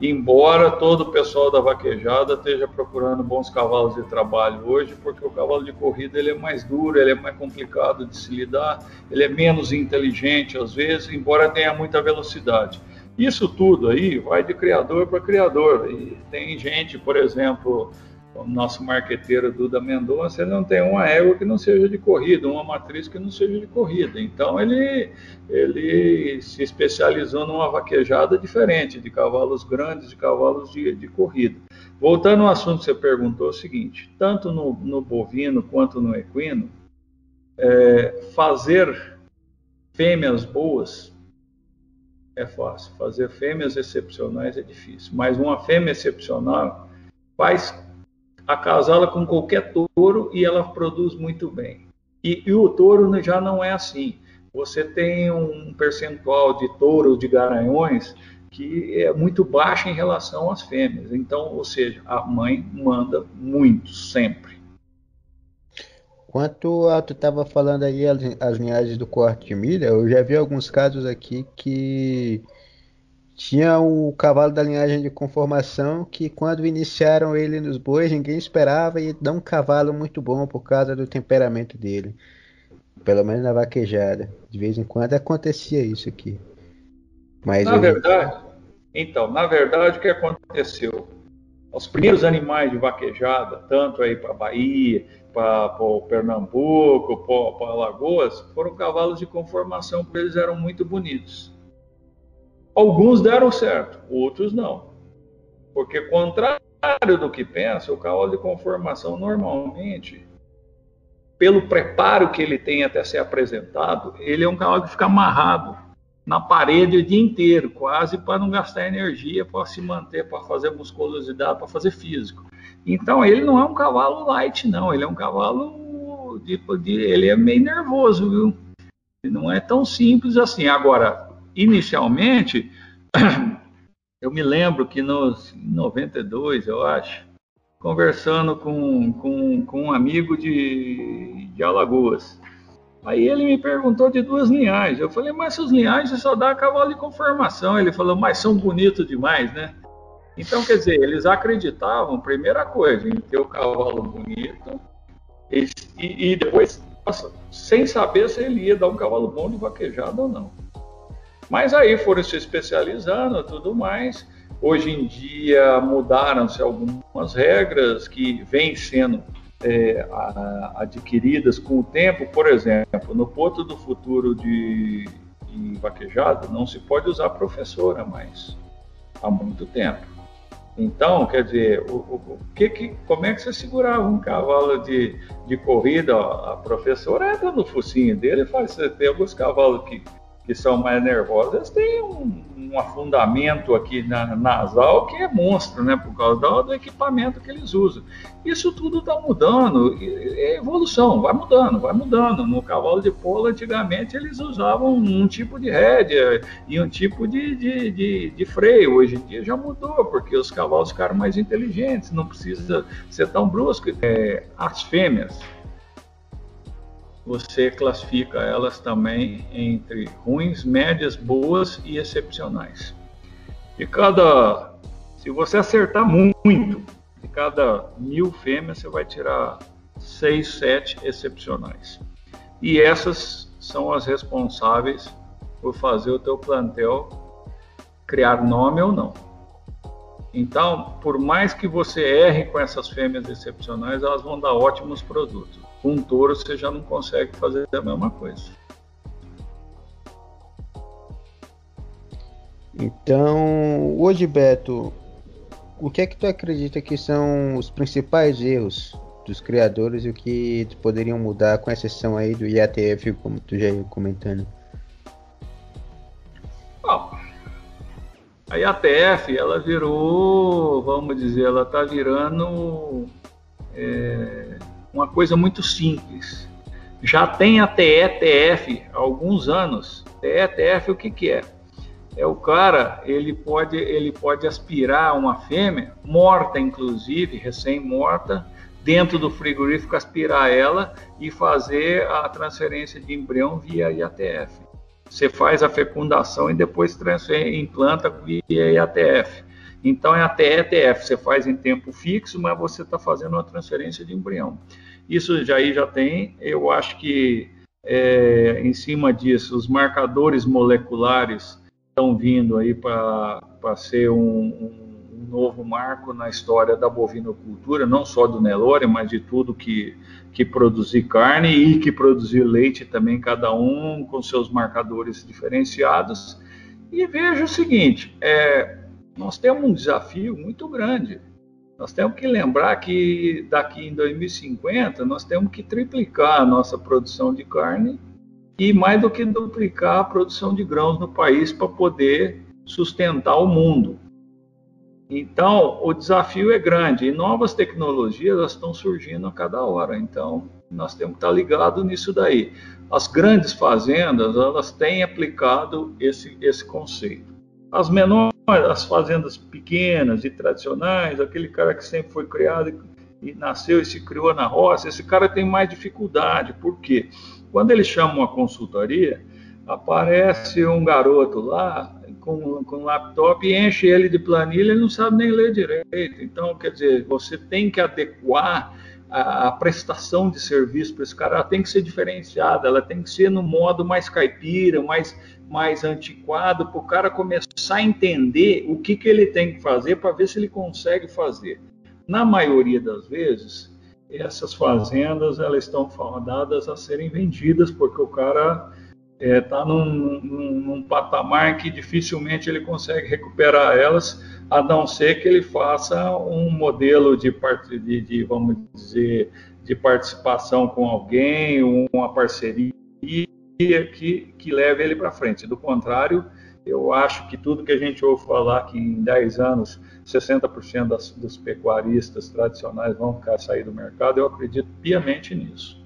Speaker 3: embora todo o pessoal da vaquejada esteja procurando bons cavalos de trabalho hoje, porque o cavalo de corrida ele é mais duro, ele é mais complicado de se lidar, ele é menos inteligente às vezes, embora tenha muita velocidade. Isso tudo aí vai de criador para criador. E tem gente, por exemplo, o nosso marqueteiro Duda Mendonça, ele não tem uma égua que não seja de corrida, uma matriz que não seja de corrida. Então ele, ele se especializou numa vaquejada diferente, de cavalos grandes, de cavalos de, de corrida. Voltando ao assunto que você perguntou, é o seguinte: tanto no, no bovino quanto no equino, é, fazer fêmeas boas é fácil, fazer fêmeas excepcionais é difícil, mas uma fêmea excepcional faz acasala com qualquer touro e ela produz muito bem. E, e, o touro já não é assim. Você tem um percentual de touros, de garanhões, que é muito baixo em relação às fêmeas. Então, ou seja, a mãe manda muito, sempre.
Speaker 2: Quanto a tu estava falando aí as linhagens do corte de milha, eu já vi alguns casos aqui que tinha o cavalo da linhagem de conformação que quando iniciaram ele nos bois ninguém esperava e dá um cavalo muito bom por causa do temperamento dele. Pelo menos na vaquejada. De vez em quando acontecia isso aqui.
Speaker 3: Mas na eu... verdade, então, na verdade o que aconteceu? Os primeiros animais de vaquejada, tanto aí para Bahia, para o Pernambuco, para Alagoas, foram cavalos de conformação, porque eles eram muito bonitos. Alguns deram certo, outros não. Porque, contrário do que pensa, o cavalo de conformação normalmente, pelo preparo que ele tem até ser apresentado, ele é um cavalo que fica amarrado na parede o dia inteiro, quase para não gastar energia, para se manter, para fazer musculosidade, para fazer físico. Então ele não é um cavalo light, não. Ele é um cavalo de, de ele é meio nervoso, viu? Não é tão simples assim. Agora, inicialmente, (clears throat) eu me lembro que nos 92, eu acho, conversando com, com, com um amigo de, de Alagoas. Aí ele me perguntou de duas linhagens. Eu falei, mas essas linhagens só dá cavalo de conformação. Ele falou, mas são bonitos demais, né? Então, quer dizer, eles acreditavam, primeira coisa, em ter o cavalo bonito e, e depois, nossa, sem saber se ele ia dar um cavalo bom de vaquejada ou não. Mas aí foram se especializando tudo mais. Hoje em dia mudaram-se algumas regras que vêm sendo é, adquiridas com o tempo. Por exemplo, no Porto do Futuro de, de Vaquejado não se pode usar professora mais há muito tempo. Então, quer dizer, o, o, que, que, como é que você segurava um cavalo de, de corrida? Ó, a professora entra no focinho dele e faz. Tem alguns cavalos que que são mais nervosas, têm um, um afundamento aqui na, nasal que é monstro, né? Por causa do, do equipamento que eles usam. Isso tudo está mudando, é evolução, vai mudando, vai mudando. No cavalo de polo, antigamente, eles usavam um tipo de rédea e um tipo de, de, de, de freio. Hoje em dia já mudou, porque os cavalos ficaram mais inteligentes, não precisa ser tão brusco. É, as fêmeas, você classifica elas também entre ruins, médias, boas e excepcionais. De cada, se você acertar muito, de cada mil fêmeas você vai tirar seis, sete excepcionais. E essas são as responsáveis por fazer o teu plantel criar nome ou não. Então, por mais que você erre com essas fêmeas excepcionais, elas vão dar ótimos produtos. Com um touro você já não consegue fazer a mesma coisa.
Speaker 2: Então, hoje, Beto, o que é que tu acredita que são os principais erros dos criadores e o que poderiam mudar, com exceção aí do IATF, como tu já ia comentando?
Speaker 3: Bom, a IATF, ela virou, vamos dizer, ela está virando é, uma coisa muito simples. Já tem a TETF há alguns anos. TETF, o que, que é? É o cara, ele pode, ele pode aspirar uma fêmea, morta inclusive, recém-morta, dentro do frigorífico, aspirar ela e fazer a transferência de embrião via IATF. Você faz a fecundação e depois implanta via IATF. Então é a TETF, você faz em tempo fixo, mas você está fazendo uma transferência de embrião. Isso já aí já tem, eu acho que é, em cima disso, os marcadores moleculares estão vindo aí para ser um, um novo marco na história da bovinocultura, não só do Nelore, mas de tudo que, que produzir carne e que produzir leite também, cada um com seus marcadores diferenciados. E veja o seguinte, é, nós temos um desafio muito grande. Nós temos que lembrar que daqui em 2050 nós temos que triplicar a nossa produção de carne e mais do que duplicar a produção de grãos no país para poder sustentar o mundo. Então, o desafio é grande e novas tecnologias estão surgindo a cada hora. Então, nós temos que estar ligado nisso daí. As grandes fazendas, elas têm aplicado esse, esse conceito. As menores, as fazendas pequenas e tradicionais, aquele cara que sempre foi criado e, nasceu e se criou na roça, esse cara tem mais dificuldade. Por quê? Quando eles chamam a consultoria, aparece um garoto lá com, com um laptop e enche ele de planilha, ele não sabe nem ler direito. Então, quer dizer, você tem que adequar a prestação de serviço para esse cara, ela tem que ser diferenciada, ela tem que ser no modo mais caipira, mais, mais antiquado, para o cara começar a entender o que, que ele tem que fazer para ver se ele consegue fazer. Na maioria das vezes, essas fazendas elas estão fadadas a serem vendidas, porque o cara está é, tá num, num, num, patamar que dificilmente ele consegue recuperar elas, a não ser que ele faça um modelo de, de, de vamos dizer, de participação com alguém, uma parceria que, que leve ele para frente. Do contrário, eu acho que tudo que a gente ouve falar que em 10 anos 60% das, dos pecuaristas tradicionais vão ficar sair do mercado, eu acredito piamente nisso.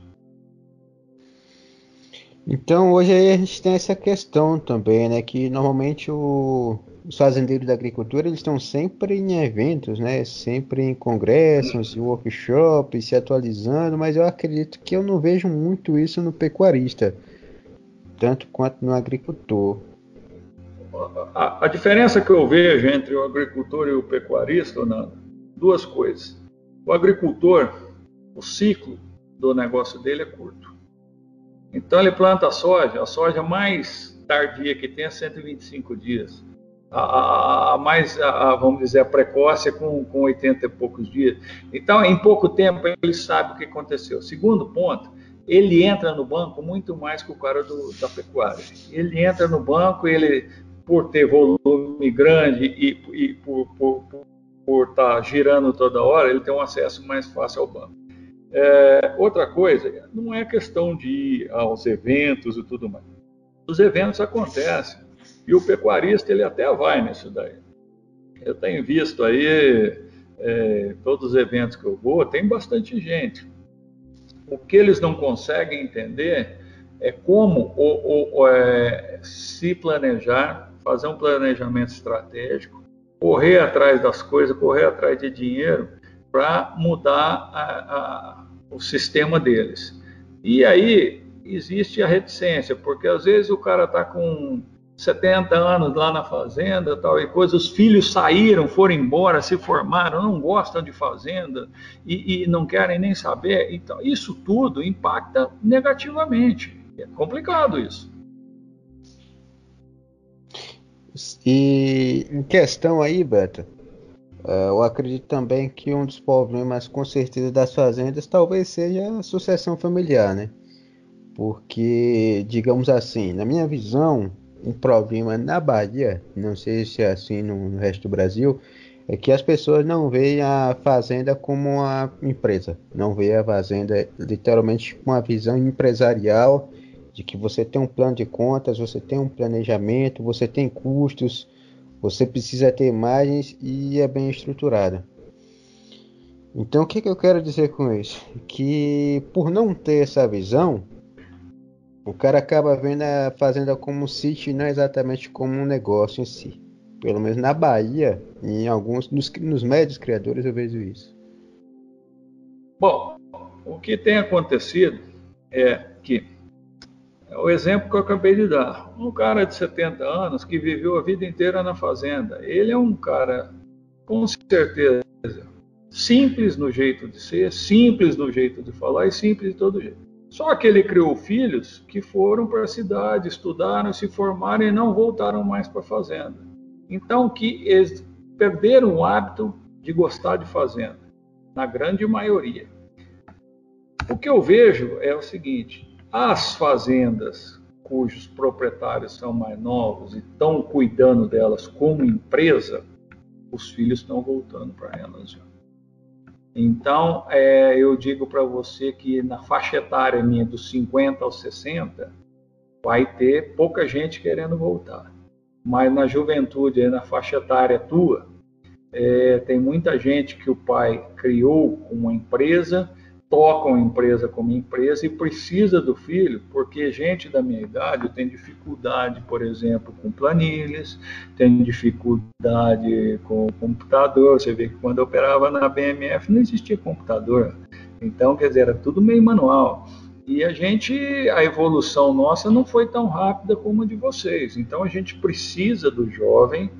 Speaker 2: Então hoje a gente tem essa questão também, né? Que normalmente o, os fazendeiros da agricultura eles estão sempre em eventos, né? Sempre em congressos, em workshops, se atualizando, mas eu acredito que eu não vejo muito isso no pecuarista, tanto quanto no agricultor.
Speaker 3: A, a diferença que eu vejo entre o agricultor e o pecuarista, Nando, duas coisas. O agricultor, o ciclo do negócio dele é curto. Então ele planta a soja, a soja mais tardia que tem é 125 dias. A, a, mais, a, vamos dizer, a precoce é com, com 80 e poucos dias. Então, em pouco tempo, ele sabe o que aconteceu. Segundo ponto, ele entra no banco muito mais que o cara do, da pecuária. Ele entra no banco, ele, por ter volume grande e, e por estar por, por, por tá girando toda hora, ele tem um acesso mais fácil ao banco. É, outra coisa, não é questão de ir aos eventos e tudo mais. Os eventos acontecem e o pecuarista ele até vai nisso daí. Eu tenho visto aí é, todos os eventos que eu vou, tem bastante gente. O que eles não conseguem entender é como o, o, é, se planejar, fazer um planejamento estratégico, correr atrás das coisas, correr atrás de dinheiro para mudar a, a, o sistema deles. E aí existe a reticência, porque às vezes o cara está com 70 anos lá na fazenda, tal e coisa, os filhos saíram, foram embora, se formaram, não gostam de fazenda e, e não querem nem saber. Então, isso tudo impacta negativamente. É complicado isso.
Speaker 2: E em questão aí, Beto, é, eu acredito também que um dos problemas, com certeza, das fazendas talvez seja a sucessão familiar, né? Porque, digamos assim, na minha visão, um problema na Bahia, não sei se é assim no, resto do Brasil, é que as pessoas não veem a fazenda como uma empresa, não veem a fazenda literalmente com uma visão empresarial de que você tem um plano de contas, você tem um planejamento, você tem custos, você precisa ter margens e é bem estruturada. Então o que, que eu quero dizer com isso? Que por não ter essa visão, o cara acaba vendo a fazenda como um sítio e não exatamente como um negócio em si. Pelo menos na Bahia, em alguns, nos, nos médios criadores eu vejo isso.
Speaker 3: Bom, o que tem acontecido é que é o exemplo que eu acabei de dar. Um cara de 70 anos que viveu a vida inteira na fazenda. Ele é um cara, com certeza, simples no jeito de ser, simples no jeito de falar e simples de todo jeito. Só que ele criou filhos que foram para a cidade, estudaram, se formaram e não voltaram mais para a fazenda. Então, que eles perderam o hábito de gostar de fazenda, na grande maioria. O que eu vejo é o seguinte: as fazendas cujos proprietários são mais novos e estão cuidando delas como empresa, os filhos estão voltando para elas já. Então, é, eu digo para você que na faixa etária minha dos 50 aos 60, vai ter pouca gente querendo voltar. Mas na juventude, na faixa etária tua, é, tem muita gente que o pai criou uma empresa tocam a empresa como empresa e precisa do filho, porque gente da minha idade tem dificuldade, por exemplo, com planilhas, tem dificuldade com computador. Você vê que quando eu operava na BMF não existia computador. Então, quer dizer, era tudo meio manual. E a gente, a evolução nossa não foi tão rápida como a de vocês. Então, a gente precisa do jovem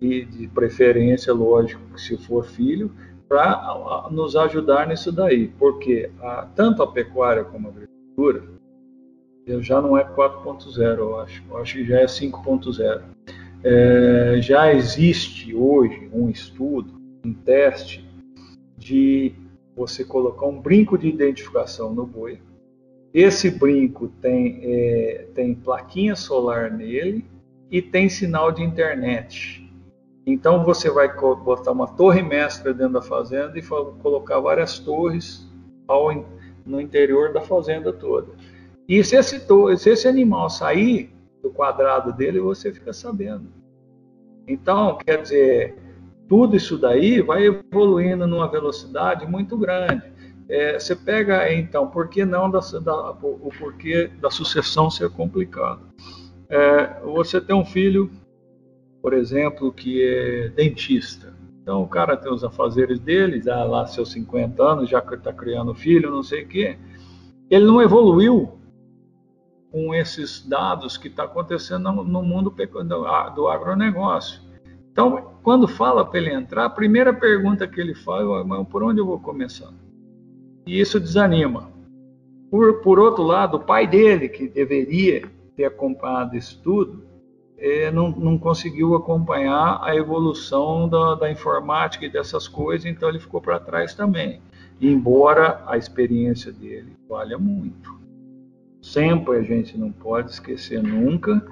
Speaker 3: e de preferência, lógico, se for filho, para nos ajudar nisso daí, porque a, tanto a pecuária como a agricultura já não é 4.0, eu acho, eu acho que já é 5.0. É, já existe hoje um estudo, um teste de você colocar um brinco de identificação no boi. Esse brinco tem, é, tem plaquinha solar nele e tem sinal de internet. Então você vai botar uma torre mestra dentro da fazenda e colocar várias torres ao, no interior da fazenda toda. E se esse, se esse animal sair do quadrado dele, você fica sabendo. Então, quer dizer, tudo isso daí vai evoluindo numa velocidade muito grande. É, você pega, então, por que não da, da, o porquê da sucessão ser complicado? É, você tem um filho por exemplo, que é dentista. Então o cara tem os afazeres dele, já lá seus 50 anos, já está criando filho, não sei o quê. Ele não evoluiu com esses dados que está acontecendo no mundo do agronegócio. Então, quando fala para ele entrar, a primeira pergunta que ele faz é: por onde eu vou começar? E isso desanima. Por, por outro lado, o pai dele, que deveria ter acompanhado isso tudo, é, não, não, conseguiu acompanhar a evolução da, da, informática e dessas coisas, então ele ficou para trás também. Embora a experiência dele valha muito. Sempre a gente não pode esquecer nunca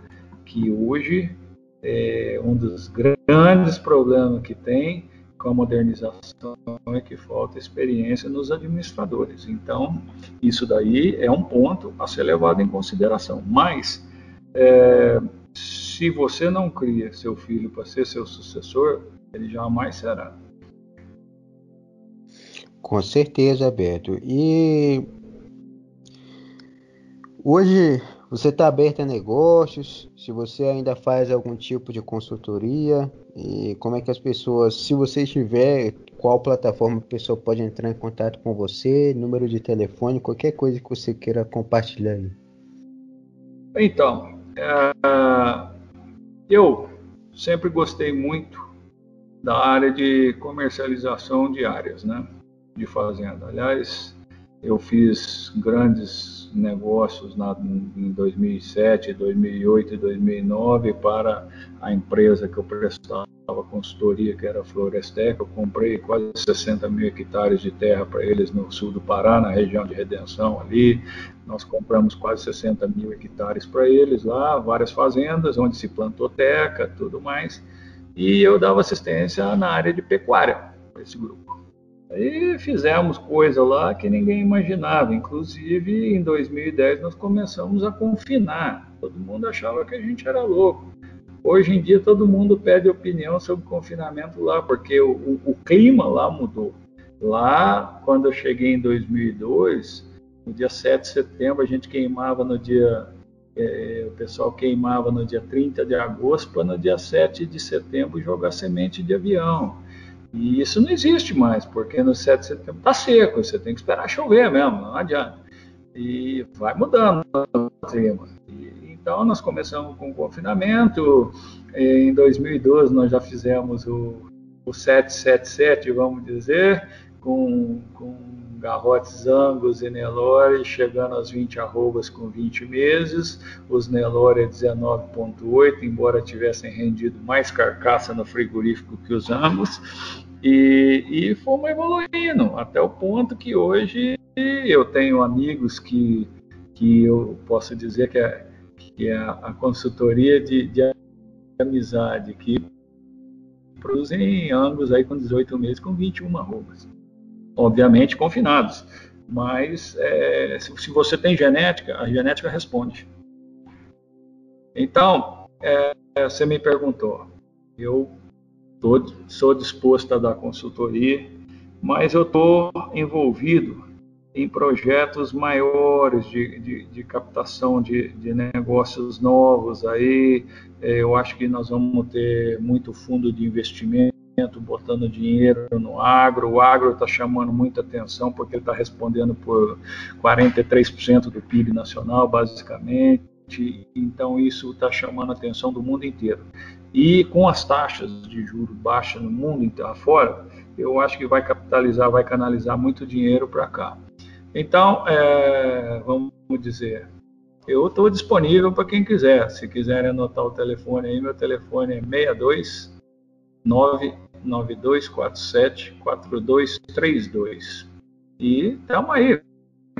Speaker 3: que hoje é, um dos grandes problemas que tem com a modernização é que falta experiência nos administradores. Então, isso daí é um ponto a ser levado em consideração. Mas, é, se você não cria seu filho para ser seu sucessor, ele jamais será.
Speaker 2: Com certeza, Beto. E hoje você está aberto a negócios? Se você ainda faz algum tipo de consultoria? E como é que as pessoas, se você estiver, qual plataforma a pessoa pode entrar em contato com você? Número de telefone, qualquer coisa que você queira compartilhar aí.
Speaker 3: Então, é, eu sempre gostei muito da área de comercialização de áreas, né? De fazenda. Aliás, eu fiz grandes negócios na, em 2007, 2008 e 2009 para a empresa que eu prestava consultoria, que era a. Eu comprei quase 60 mil hectares de terra para eles no sul do Pará, na região de Redenção ali. Nós compramos quase 60 mil hectares para eles lá, várias fazendas onde se plantou teca, tudo mais. E eu dava assistência na área de pecuária para esse grupo. Aí fizemos coisa lá que ninguém imaginava. Inclusive, em 2010, nós começamos a confinar. Todo mundo achava que a gente era louco. Hoje em dia, todo mundo pede opinião sobre confinamento lá, porque o, o, o clima lá mudou. Lá, quando eu cheguei em 2002, no dia 7 de setembro, a gente queimava no dia. É, o pessoal queimava no dia 30 de agosto para no dia 7 de setembro jogar semente de avião. E isso não existe mais, porque no 7 de setembro está seco, você tem que esperar chover mesmo, não adianta. E vai mudando o clima. Então nós começamos com o confinamento, em 2012 nós já fizemos o, o 777, vamos dizer, com, com garrotes Angus e Nelore chegando aos 20 arrobas com 20 meses, os Nelore 19.8, embora tivessem rendido mais carcaça no frigorífico que os Angus, e, e fomos evoluindo até o ponto que hoje eu tenho amigos que, que eu posso dizer que é, que é a consultoria de, de amizade, que produzem Angus aí com 18 meses com 21 arrobas obviamente confinados. Mas é, se, se, você tem genética, a genética responde. Então, é, você me perguntou, eu tô, sou disposto a dar consultoria, mas eu estou envolvido em projetos maiores de, de, de captação de, de, negócios novos. Aí é, eu acho que nós vamos ter muito fundo de investimento botando dinheiro no agro. O agro está chamando muita atenção porque ele está respondendo por 43% do PIB nacional, basicamente. Então, isso está chamando a atenção do mundo inteiro. E com as taxas de juros baixas no mundo inteiro afora, eu acho que vai capitalizar, vai canalizar muito dinheiro para cá. Então, é, vamos dizer, eu estou disponível para quem quiser. Se quiserem anotar o telefone aí, meu telefone é 62 99247 4232. E estamos aí,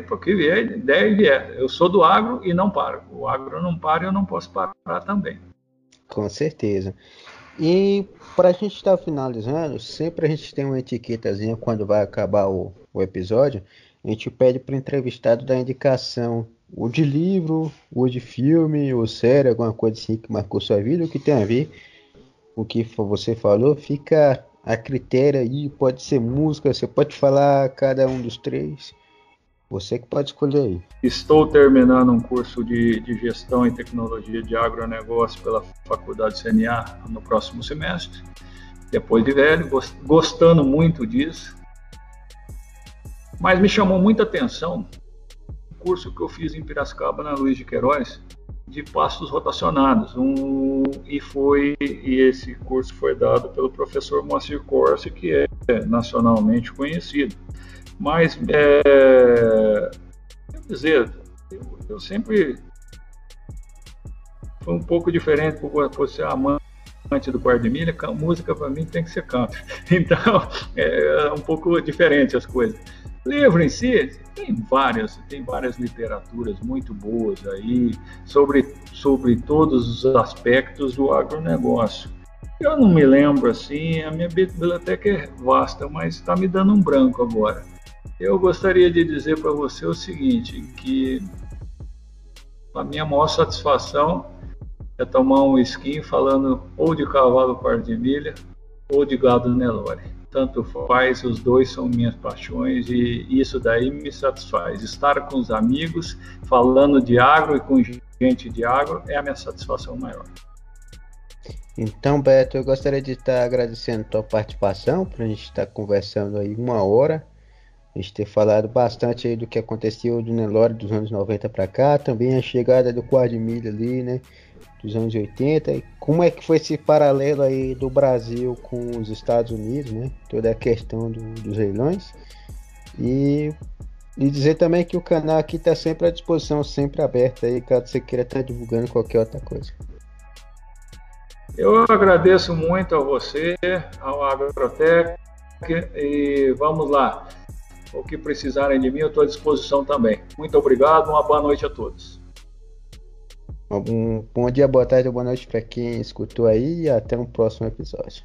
Speaker 3: porque vier, ideia vier. Eu sou do agro e não paro. O agro não para e eu não posso parar também.
Speaker 2: Com certeza. E para a gente estar tá finalizando, sempre a gente tem uma etiquetazinha quando vai acabar o, o episódio. A gente pede para o entrevistado dar indicação ou de livro, ou de filme, ou série, alguma coisa assim que marcou sua vida, o que tem a ver o que você falou, fica a critério aí, pode ser música, você pode falar cada um dos três. Você que pode escolher aí.
Speaker 3: Estou terminando um curso de, de gestão e tecnologia de agronegócio pela Faculdade CNA no próximo semestre. Depois de velho, gostando muito disso. Mas me chamou muita atenção o curso que eu fiz em Piracicaba, na Luiz de Queiroz, de pastos rotacionados. Um, e foi e esse curso foi dado pelo professor Moacir Corsi, que é nacionalmente conhecido. Mas, é, quer dizer, eu, eu sempre foi um pouco diferente por você amante do quarto de milha, música para mim tem que ser canto. (laughs) Então, é um pouco diferente as coisas. Livro em si, tem várias, tem várias literaturas muito boas aí sobre, sobre todos os aspectos do agronegócio. Eu não me lembro assim, a minha biblioteca é vasta, mas está me dando um branco agora. Eu gostaria de dizer para você o seguinte, que a minha maior satisfação é tomar um skin falando ou de cavalo par de milha ou de gado Nelore tanto faz, os dois são minhas paixões e isso daí me satisfaz. Estar com os amigos, falando de agro e com gente de agro é a minha satisfação maior.
Speaker 2: Então, Beto, eu gostaria de estar agradecendo a tua participação, para a gente estar conversando aí uma hora, a gente ter falado bastante aí do que aconteceu do Nelore dos anos 90 para cá, também a chegada do Quadmilha ali, né? Dos anos 80. Como é que foi esse paralelo aí do Brasil com os Estados Unidos, né? Toda a questão do, dos leilões. E E dizer também que o canal aqui está sempre à disposição, sempre aberto aí, caso você queira estar tá divulgando qualquer outra coisa.
Speaker 3: Eu agradeço muito a você, ao Agrotec, e vamos lá. O que precisarem de mim, eu estou à disposição também. Muito obrigado, uma boa noite a todos.
Speaker 2: Um bom dia, boa tarde ou boa noite para quem escutou aí e até um próximo episódio.